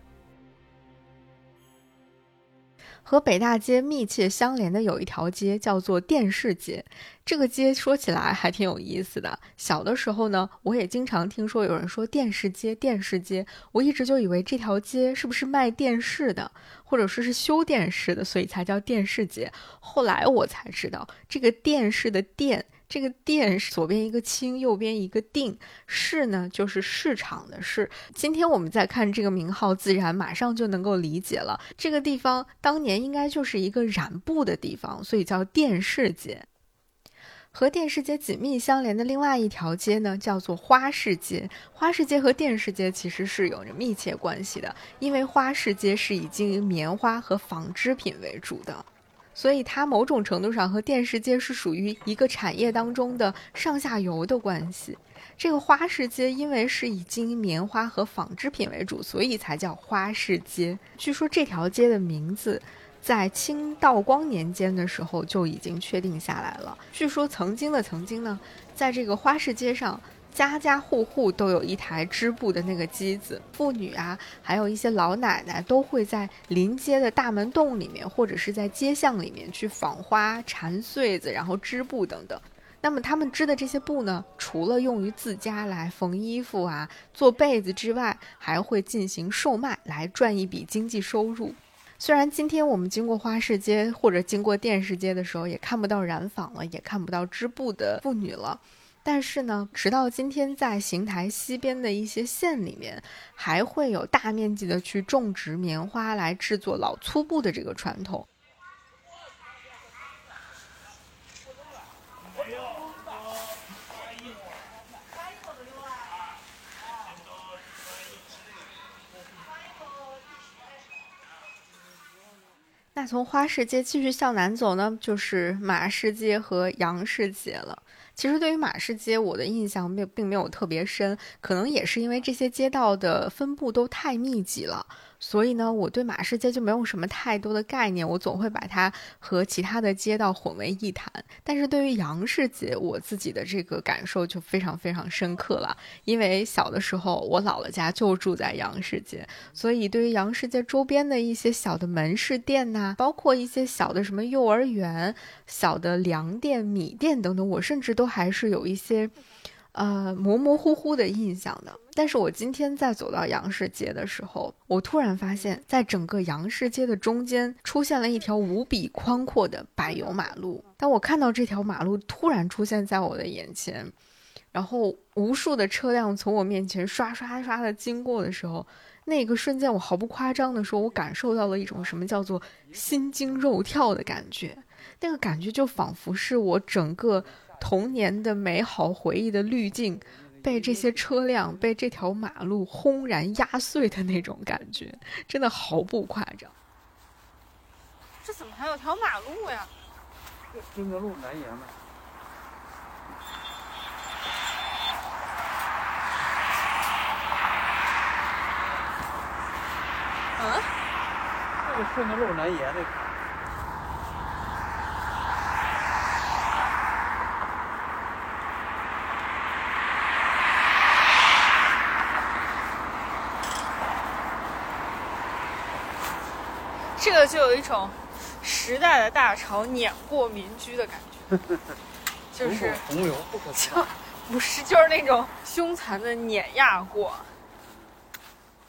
和北大街密切相连的有一条街叫做电视街，这个街说起来还挺有意思的。小的时候呢，我也经常听说有人说电视街，电视街，我一直就以为这条街是不是卖电视的，或者说是修电视的，所以才叫电视街。后来我才知道，这个电视的电。这个店是左边一个清，右边一个定，市呢就是市场的市。今天我们再看这个名号，自然马上就能够理解了。这个地方当年应该就是一个染布的地方，所以叫电视街。和电视街紧密相连的另外一条街呢，叫做花市街。花市街和电视街其实是有着密切关系的，因为花市街是以经营棉花和纺织品为主的。所以它某种程度上和电视街是属于一个产业当中的上下游的关系。这个花市街因为是以经营棉花和纺织品为主，所以才叫花市街。据说这条街的名字在清道光年间的时候就已经确定下来了。据说曾经的曾经呢，在这个花市街上。家家户户都有一台织布的那个机子，妇女啊，还有一些老奶奶都会在临街的大门洞里面，或者是在街巷里面去纺花、缠穗子，然后织布等等。那么他们织的这些布呢，除了用于自家来缝衣服啊、做被子之外，还会进行售卖来赚一笔经济收入。虽然今天我们经过花市街或者经过电视街的时候，也看不到染坊了，也看不到织布的妇女了。但是呢，直到今天，在邢台西边的一些县里面，还会有大面积的去种植棉花来制作老粗布的这个传统。那从花市街继续向南走呢，就是马市街和杨市街了。其实对于马市街，我的印象并并没有特别深，可能也是因为这些街道的分布都太密集了。所以呢，我对马市街就没有什么太多的概念，我总会把它和其他的街道混为一谈。但是对于杨市街，我自己的这个感受就非常非常深刻了，因为小的时候我姥姥家就住在杨市街，所以对于杨市街周边的一些小的门市店呐，包括一些小的什么幼儿园、小的粮店、米店等等，我甚至都还是有一些。呃，模模糊糊的印象的。但是我今天在走到杨市街的时候，我突然发现，在整个杨市街的中间出现了一条无比宽阔的柏油马路。当我看到这条马路突然出现在我的眼前，然后无数的车辆从我面前刷刷刷的经过的时候，那个瞬间，我毫不夸张的说，我感受到了一种什么叫做心惊肉跳的感觉。那个感觉就仿佛是我整个。童年的美好回忆的滤镜，被这些车辆、被这条马路轰然压碎的那种感觉，真的毫不夸张。这怎么还有条马路呀？这顺着路南延吗？嗯？这个顺着路南延的。这个就有一种时代的大潮碾过民居的感觉，就是洪流不可测，不是 就是那种凶残的碾压过。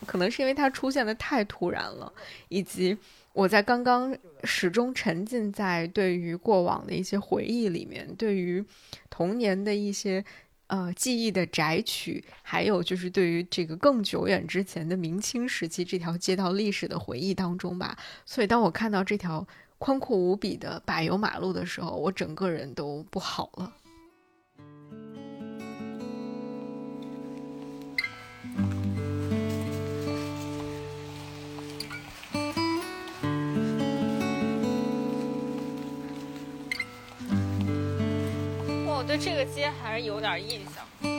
可能是因为它出现的太突然了，以及我在刚刚始终沉浸在对于过往的一些回忆里面，对于童年的一些。呃，记忆的摘取，还有就是对于这个更久远之前的明清时期这条街道历史的回忆当中吧。所以，当我看到这条宽阔无比的柏油马路的时候，我整个人都不好了。这个街还是有点印象。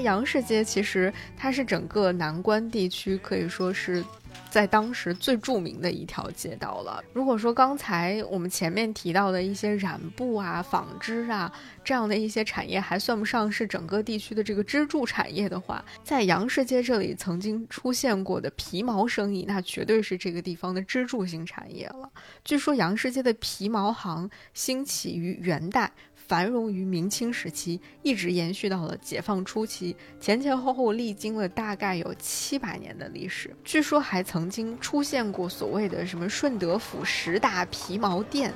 杨市街其实它是整个南关地区可以说是在当时最著名的一条街道了。如果说刚才我们前面提到的一些染布啊、纺织啊这样的一些产业还算不上是整个地区的这个支柱产业的话，在杨市街这里曾经出现过的皮毛生意，那绝对是这个地方的支柱性产业了。据说杨市街的皮毛行兴起于元代。繁荣于明清时期，一直延续到了解放初期，前前后后历经了大概有七百年的历史。据说还曾经出现过所谓的什么顺德府十大皮毛店，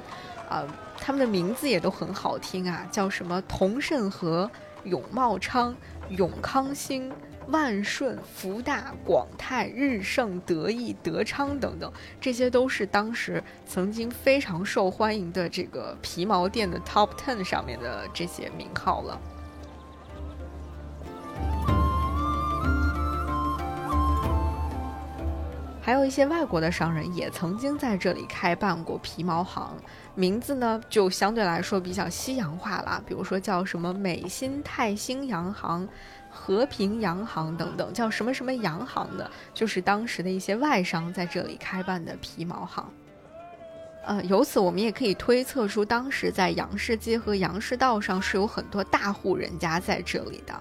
啊，他们的名字也都很好听啊，叫什么同盛和、永茂昌、永康兴。万顺、福大、广泰、日盛、德意、德昌等等，这些都是当时曾经非常受欢迎的这个皮毛店的 Top Ten 上面的这些名号了。还有一些外国的商人也曾经在这里开办过皮毛行，名字呢就相对来说比较西洋化了，比如说叫什么美新泰兴洋行。和平洋行等等，叫什么什么洋行的，就是当时的一些外商在这里开办的皮毛行。呃，由此我们也可以推测出，当时在杨市街和杨市道上是有很多大户人家在这里的。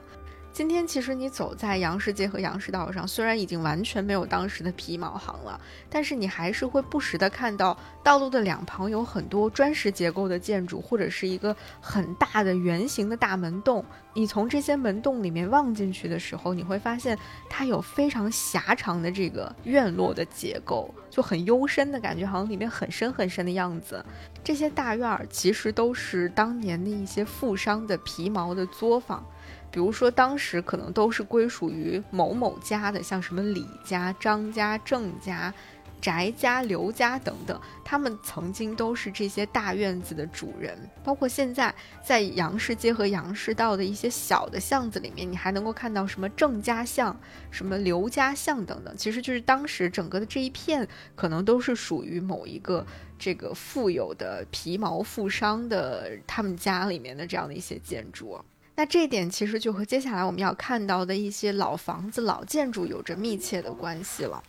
今天其实你走在杨市街和杨市道上，虽然已经完全没有当时的皮毛行了，但是你还是会不时的看到道路的两旁有很多砖石结构的建筑，或者是一个很大的圆形的大门洞。你从这些门洞里面望进去的时候，你会发现它有非常狭长的这个院落的结构，就很幽深的感觉，好像里面很深很深的样子。这些大院儿其实都是当年的一些富商的皮毛的作坊。比如说，当时可能都是归属于某某家的，像什么李家、张家、郑家、翟家、刘家等等，他们曾经都是这些大院子的主人。包括现在在杨市街和杨市道的一些小的巷子里面，你还能够看到什么郑家巷、什么刘家巷等等，其实就是当时整个的这一片可能都是属于某一个这个富有的皮毛富商的他们家里面的这样的一些建筑。那这一点其实就和接下来我们要看到的一些老房子、老建筑有着密切的关系了。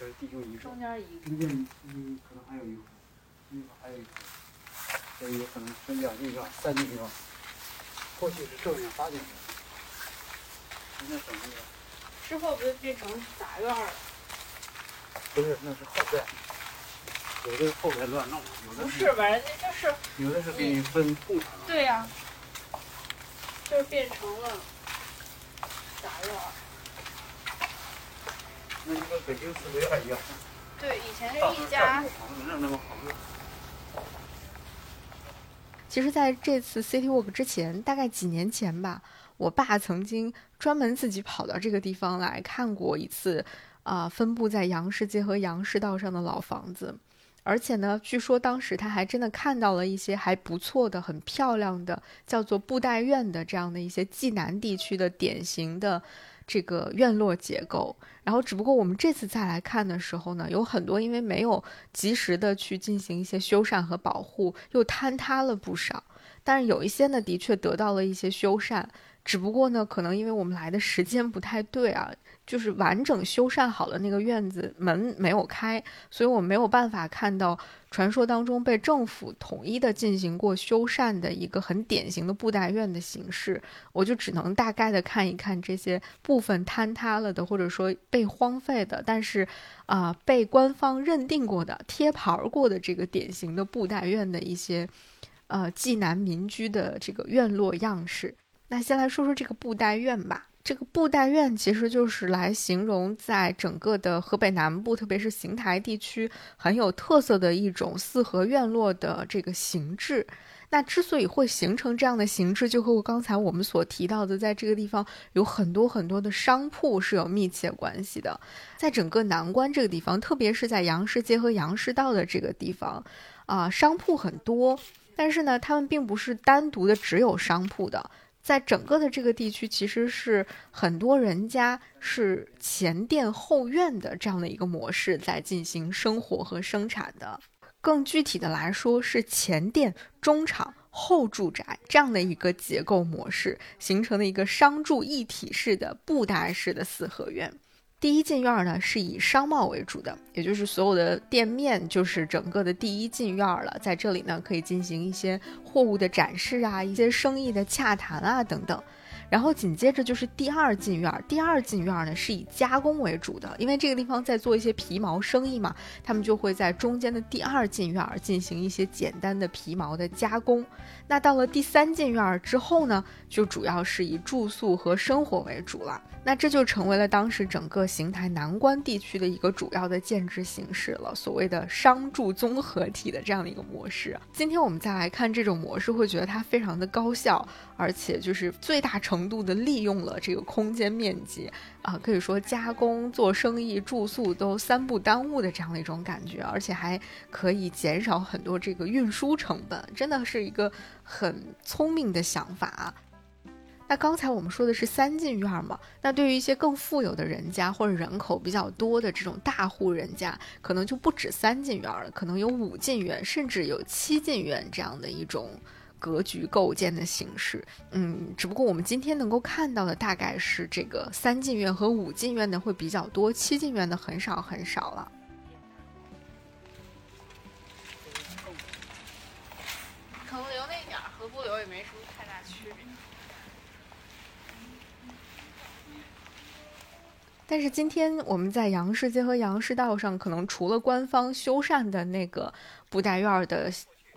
这是地中一中间一中间嗯，可能还有一个，那个还有一个，这有可能是两地方、三地方。过去是正面八景的，现在整个之后不就变成杂院了？不是，那是后院。有的后边乱弄，有的不是吧？人家就是有的是给你分工厂。对呀、就是变成了杂院儿。那就跟北京四合院一样，对，以前是一家。其实，在这次 City Walk 之前，大概几年前吧，我爸曾经专门自己跑到这个地方来看过一次，啊、分布在杨市街和杨市道上的老房子。而且呢，据说当时他还真的看到了一些还不错的、很漂亮的，叫做布袋院的这样的一些济南地区的典型的这个院落结构。然后，只不过我们这次再来看的时候呢，有很多因为没有及时的去进行一些修缮和保护，又坍塌了不少。但是有一些呢，的确得到了一些修缮，只不过呢，可能因为我们来的时间不太对啊，就是完整修缮好了那个院子门没有开，所以我没有办法看到传说当中被政府统一的进行过修缮的一个很典型的布袋院的形式，我就只能大概的看一看这些部分坍塌了的，或者说被荒废的，但是啊、被官方认定过的、贴牌过的这个典型的布袋院的一些呃济南民居的这个院落样式。那先来说说这个布袋院吧。这个布袋院其实就是来形容在整个的河北南部，特别是邢台地区很有特色的一种四合院落的这个形制。那之所以会形成这样的形制，就和我刚才我们所提到的，在这个地方有很多很多的商铺是有密切关系的。在整个南关这个地方，特别是在杨市街和杨市道的这个地方，啊、商铺很多，但是呢，他们并不是单独的只有商铺的。在整个的这个地区，其实是很多人家是前店后院的这样的一个模式在进行生活和生产的。更具体的来说，是前店、中厂、后住宅这样的一个结构模式形成了一个商住一体式的布袋式的四合院。第一进院呢是以商贸为主的，也就是所有的店面就是整个的第一进院了，在这里呢可以进行一些货物的展示啊，一些生意的洽谈啊等等。然后紧接着就是第二进院，第二进院呢是以加工为主的，因为这个地方在做一些皮毛生意嘛，他们就会在中间的第二进院进行一些简单的皮毛的加工。那到了第三进院之后呢，就主要是以住宿和生活为主了。那这就成为了当时整个邢台南关地区的一个主要的建制形式了，所谓的商住综合体的这样的一个模式。今天我们再来看这种模式，会觉得它非常的高效，而且就是最大程度的利用了这个空间面积啊，可以说加工、做生意、住宿都三不耽误的这样的一种感觉，而且还可以减少很多这个运输成本，真的是一个很聪明的想法。那刚才我们说的是三进院嘛？那对于一些更富有的人家或者人口比较多的这种大户人家，可能就不止三进院了，可能有五进院，甚至有七进院这样的一种格局构建的形式。嗯，只不过我们今天能够看到的大概是这个三进院和五进院的会比较多，七进院的很少很少了。可能留那点儿和不留也没什么太大区别。但是今天我们在杨市街和杨市道上，可能除了官方修缮的那个布袋院的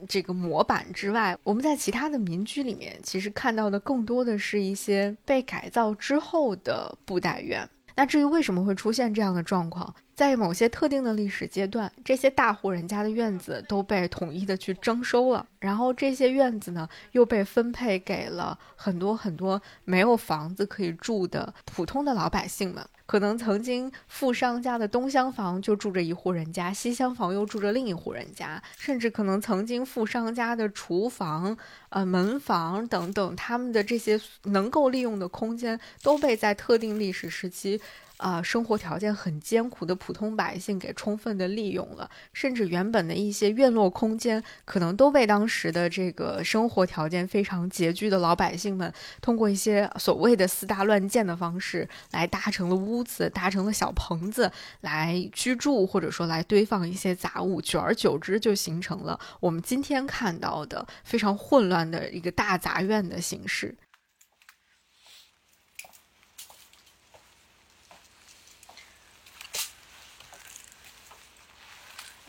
这个模板之外，我们在其他的民居里面，其实看到的更多的是一些被改造之后的布袋院。那至于为什么会出现这样的状况，在某些特定的历史阶段，这些大户人家的院子都被统一的去征收了，然后这些院子呢又被分配给了很多很多没有房子可以住的普通的老百姓们。可能曾经富商家的东厢房就住着一户人家，西厢房又住着另一户人家，甚至可能曾经富商家的厨房、呃门房等等，他们的这些能够利用的空间都被在特定历史时期。啊，生活条件很艰苦的普通百姓给充分的利用了，甚至原本的一些院落空间，可能都被当时的这个生活条件非常拮据的老百姓们，通过一些所谓的私搭乱建的方式来搭成了屋子，搭成了小棚子来居住，或者说来堆放一些杂物，久而久之就形成了我们今天看到的非常混乱的一个大杂院的形式。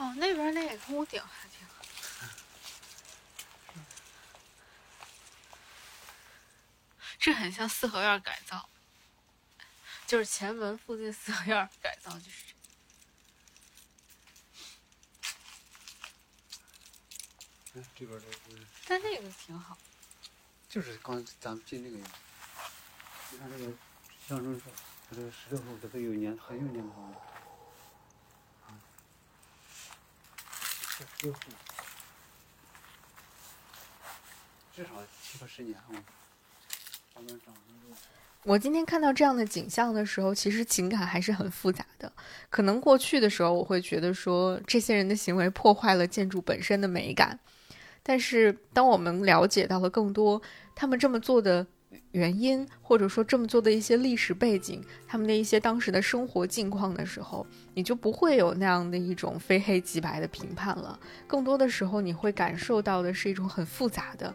哦，那边那个屋顶还挺好，这很像四合院改造，就是前门附近四合院改造就是这。哎，这边这但那个挺好。就是刚咱们进那个，你看这个象征说，它这个石头路这都有年很有年头了。至少七八十年我今天看到这样的景象的时候，其实情感还是很复杂的。可能过去的时候，我会觉得说这些人的行为破坏了建筑本身的美感，但是当我们了解到了更多他们这么做的。原因，或者说这么做的一些历史背景，他们的一些当时的生活境况的时候，你就不会有那样的一种非黑即白的评判了。更多的时候，你会感受到的是一种很复杂的、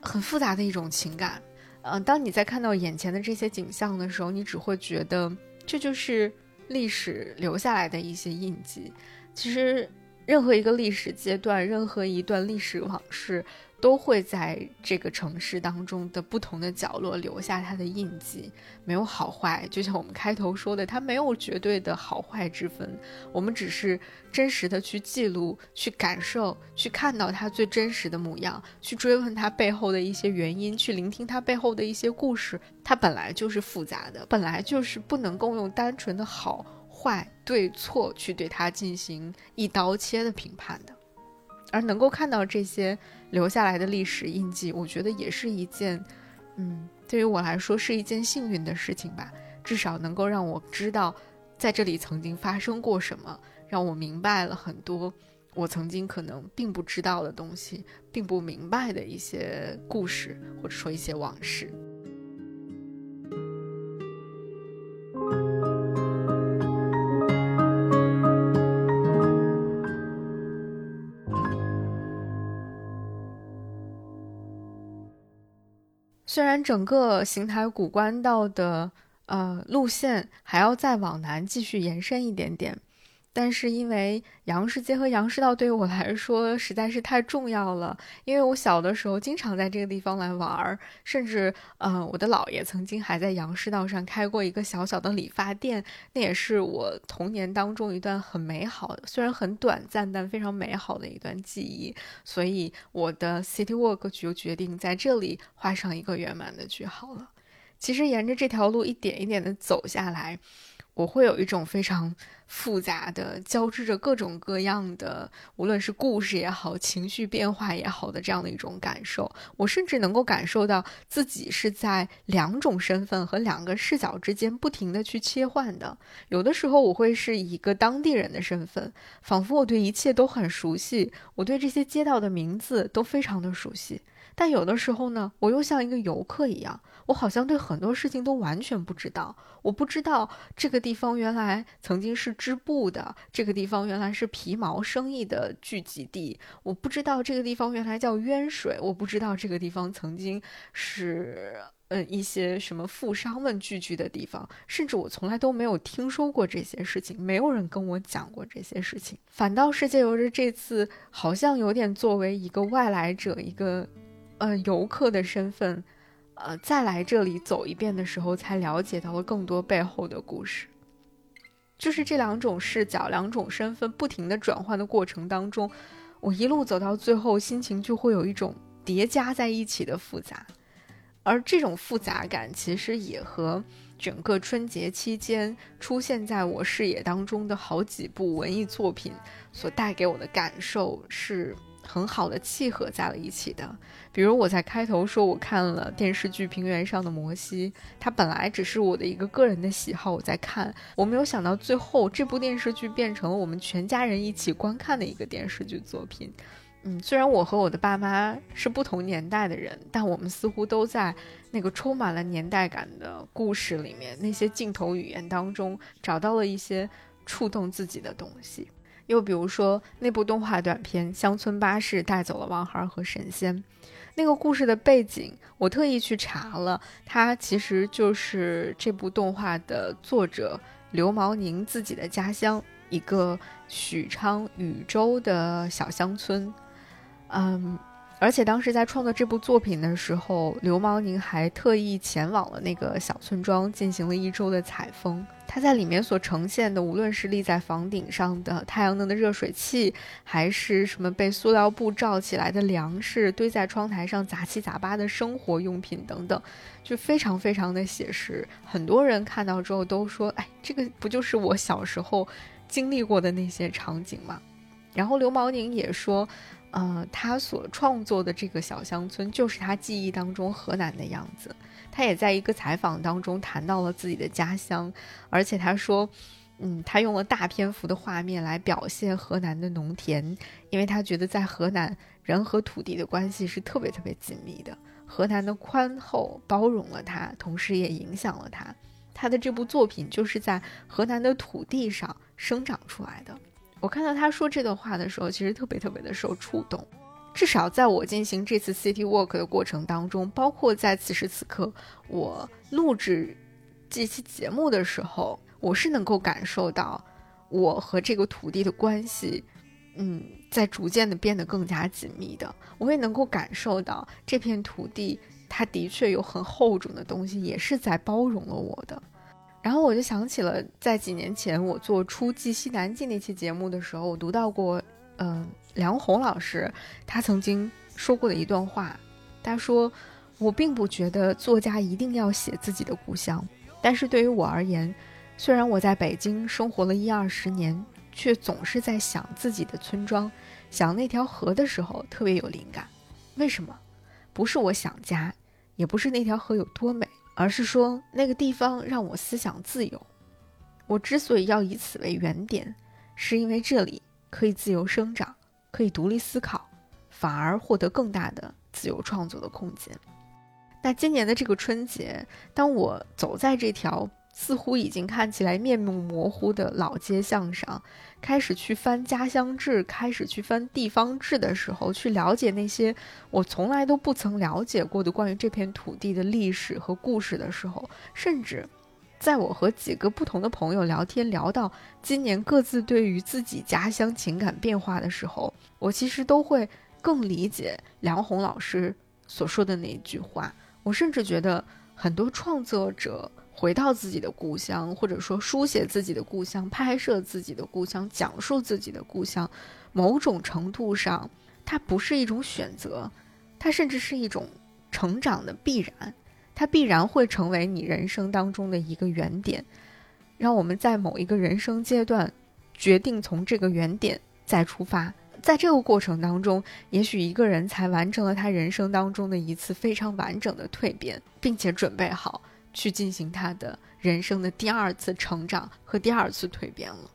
很复杂的一种情感。嗯，当你在看到眼前的这些景象的时候，你只会觉得这就是历史留下来的一些印记。其实，任何一个历史阶段，任何一段历史往事。都会在这个城市当中的不同的角落留下它的印记，没有好坏。就像我们开头说的，它没有绝对的好坏之分，我们只是真实的去记录、去感受、去看到它最真实的模样，去追问它背后的一些原因，去聆听它背后的一些故事。它本来就是复杂的，本来就是不能够用单纯的好坏对错去对它进行一刀切的评判的，而能够看到这些。留下来的历史印记，我觉得也是一件，嗯，对于我来说是一件幸运的事情吧。至少能够让我知道，在这里曾经发生过什么，让我明白了很多我曾经可能并不知道的东西，并不明白的一些故事，或者说一些往事。虽然整个邢台古关道的呃路线还要再往南继续延伸一点点。但是因为杨氏街和杨氏道对于我来说实在是太重要了，因为我小的时候经常在这个地方来玩儿，甚至呃，我的姥爷曾经还在杨氏道上开过一个小小的理发店，那也是我童年当中一段很美好的，虽然很短暂，但非常美好的一段记忆。所以我的 City Walk 就决定在这里画上一个圆满的句号了。其实沿着这条路一点一点的走下来。我会有一种非常复杂的、交织着各种各样的，无论是故事也好、情绪变化也好的这样的一种感受。我甚至能够感受到自己是在两种身份和两个视角之间不停的去切换的。有的时候，我会是一个当地人的身份，仿佛我对一切都很熟悉，我对这些街道的名字都非常的熟悉。但有的时候呢，我又像一个游客一样。我好像对很多事情都完全不知道，我不知道这个地方原来曾经是织布的，这个地方原来是皮毛生意的聚集地，我不知道这个地方原来叫渊水，我不知道这个地方曾经是嗯一些什么富商们聚居的地方，甚至我从来都没有听说过这些事情，没有人跟我讲过这些事情，反倒是借由着这次，好像有点作为一个外来者，一个呃游客的身份。呃，再来这里走一遍的时候，才了解到了更多背后的故事。就是这两种视角、两种身份不停的转换的过程当中，我一路走到最后，心情就会有一种叠加在一起的复杂。而这种复杂感，其实也和整个春节期间出现在我视野当中的好几部文艺作品所带给我的感受是。很好的契合在了一起的，比如我在开头说我看了电视剧《平原上的摩西》，它本来只是我的一个个人的喜好，我在看，我没有想到最后这部电视剧变成了我们全家人一起观看的一个电视剧作品。嗯，虽然我和我的爸妈是不同年代的人，但我们似乎都在那个充满了年代感的故事里面，那些镜头语言当中找到了一些触动自己的东西。又比如说那部动画短片《乡村巴士带走了王孩和神仙》，那个故事的背景我特意去查了，它其实就是这部动画的作者刘毛宁自己的家乡，一个许昌禹州的小乡村。嗯。而且当时在创作这部作品的时候，刘毛宁还特意前往了那个小村庄，进行了一周的采风。他在里面所呈现的，无论是立在房顶上的太阳能的热水器，还是什么被塑料布罩起来的粮食，堆在窗台上杂七杂八的生活用品等等，就非常非常的写实。很多人看到之后都说：“哎，这个不就是我小时候经历过的那些场景吗？”然后刘毛宁也说。呃，他所创作的这个小乡村，就是他记忆当中河南的样子。他也在一个采访当中谈到了自己的家乡，而且他说，嗯，他用了大篇幅的画面来表现河南的农田，因为他觉得在河南人和土地的关系是特别特别紧密的。河南的宽厚包容了他，同时也影响了他。他的这部作品就是在河南的土地上生长出来的。我看到他说这段话的时候，其实特别特别的受触动。至少在我进行这次 City Walk 的过程当中，包括在此时此刻我录制这期节目的时候，我是能够感受到我和这个土地的关系，嗯，在逐渐的变得更加紧密的。我也能够感受到这片土地，它的确有很厚重的东西，也是在包容了我的。然后我就想起了，在几年前我做《出记西南记》那期节目的时候，我读到过，嗯，梁红老师他曾经说过的一段话。他说：“我并不觉得作家一定要写自己的故乡，但是对于我而言，虽然我在北京生活了一二十年，却总是在想自己的村庄，想那条河的时候特别有灵感。为什么？不是我想家，也不是那条河有多美。”而是说那个地方让我思想自由。我之所以要以此为原点，是因为这里可以自由生长，可以独立思考，反而获得更大的自由创作的空间。那今年的这个春节，当我走在这条似乎已经看起来面目模糊的老街巷上，开始去翻家乡志，开始去翻地方志的时候，去了解那些我从来都不曾了解过的关于这片土地的历史和故事的时候，甚至在我和几个不同的朋友聊天，聊到今年各自对于自己家乡情感变化的时候，我其实都会更理解梁红老师所说的那一句话。我甚至觉得很多创作者。回到自己的故乡，或者说书写自己的故乡，拍摄自己的故乡，讲述自己的故乡，某种程度上，它不是一种选择，它甚至是一种成长的必然，它必然会成为你人生当中的一个原点，让我们在某一个人生阶段决定从这个原点再出发，在这个过程当中，也许一个人才完成了他人生当中的一次非常完整的蜕变，并且准备好。去进行他的人生的第二次成长和第二次蜕变了。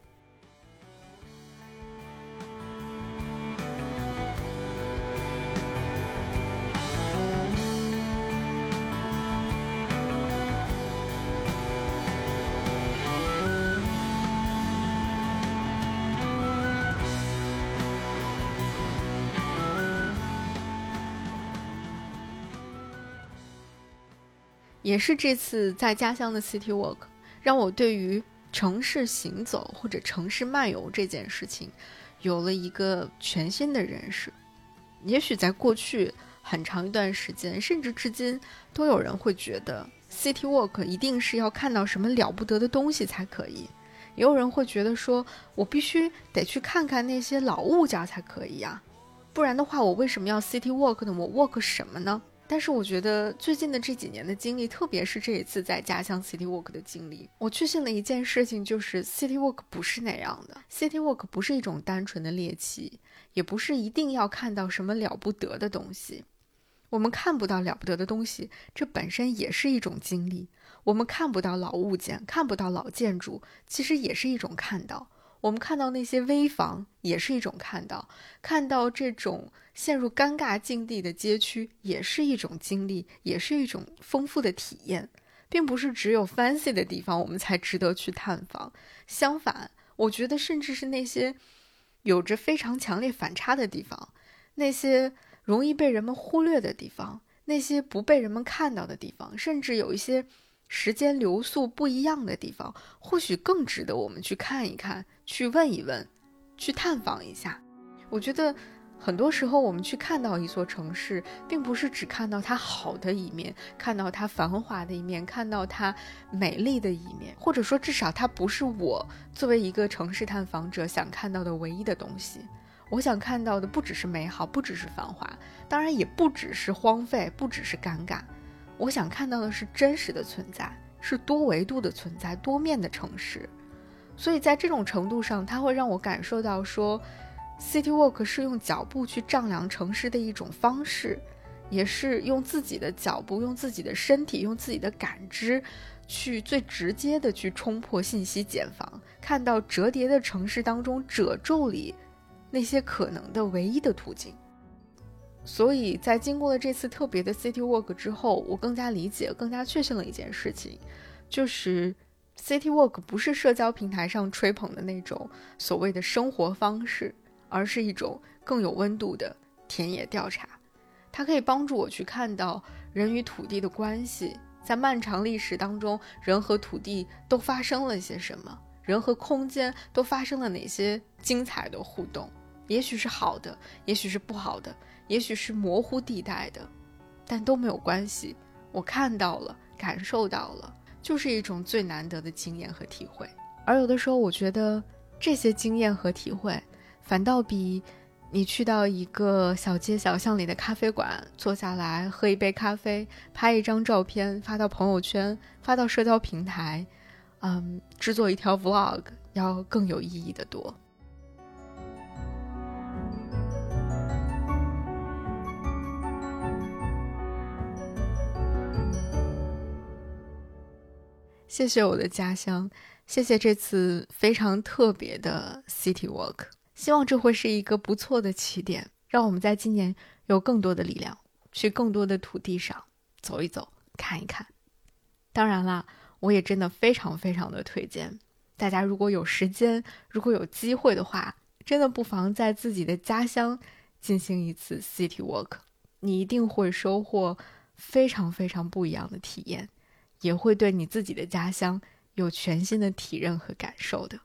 也是这次在家乡的 City Walk，让我对于城市行走或者城市漫游这件事情，有了一个全新的认识。也许在过去很长一段时间，甚至至今，都有人会觉得 City Walk 一定是要看到什么了不得的东西才可以，也有人会觉得说，我必须得去看看那些老物件才可以呀，不然的话，我为什么要 City Walk 呢？我 walk 什么呢？但是我觉得最近的这几年的经历，特别是这一次在家乡 City Walk 的经历，我确信了一件事情，就是 City Walk 不是那样的。City Walk 不是一种单纯的猎奇，也不是一定要看到什么了不得的东西。我们看不到了不得的东西，这本身也是一种经历。我们看不到老物件，看不到老建筑，其实也是一种看到。我们看到那些危房，也是一种看到；看到这种陷入尴尬境地的街区，也是一种经历，也是一种丰富的体验，并不是只有 fancy 的地方我们才值得去探访。相反，我觉得甚至是那些有着非常强烈反差的地方，那些容易被人们忽略的地方，那些不被人们看到的地方，甚至有一些。时间流速不一样的地方，或许更值得我们去看一看，去问一问，去探访一下。我觉得很多时候，我们去看到一座城市，并不是只看到它好的一面，看到它繁华的一面，看到它美丽的一面，或者说，至少它不是我作为一个城市探访者想看到的唯一的东西。我想看到的不只是美好，不只是繁华，当然也不只是荒废，不只是尴尬。我想看到的是真实的存在，是多维度的存在，多面的城市。所以在这种程度上，它会让我感受到说，City Walk 是用脚步去丈量城市的一种方式，也是用自己的脚步、用自己的身体、用自己的感知，去最直接的去冲破信息茧房，看到折叠的城市当中褶皱里那些可能的唯一的途径。所以在经过了这次特别的 City Walk 之后，我更加理解、更加确信了一件事情，就是 City Walk 不是社交平台上吹捧的那种所谓的生活方式，而是一种更有温度的田野调查。它可以帮助我去看到人与土地的关系，在漫长历史当中，人和土地都发生了些什么，人和空间都发生了哪些精彩的互动，也许是好的，也许是不好的。也许是模糊地带的，但都没有关系。我看到了，感受到了，就是一种最难得的经验和体会。而有的时候，我觉得这些经验和体会，反倒比你去到一个小街小巷里的咖啡馆，坐下来喝一杯咖啡，拍一张照片，发到朋友圈，发到社交平台，嗯，制作一条 vlog，要更有意义的多。谢谢我的家乡，谢谢这次非常特别的 City Walk。希望这会是一个不错的起点，让我们在今年有更多的力量，去更多的土地上走一走、看一看。当然啦，我也真的非常非常的推荐大家，如果有时间，如果有机会的话，真的不妨在自己的家乡进行一次 city walk，你一定会收获非常非常不一样的体验，也会对你自己的家乡有全新的体认和感受的。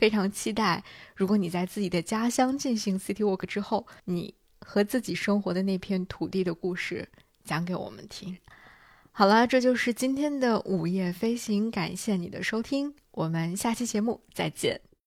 非常期待，如果你在自己的家乡进行 city walk 之后，你和自己生活的那片土地的故事讲给我们听。好了，这就是今天的午夜飞行，感谢你的收听，我们下期节目再见。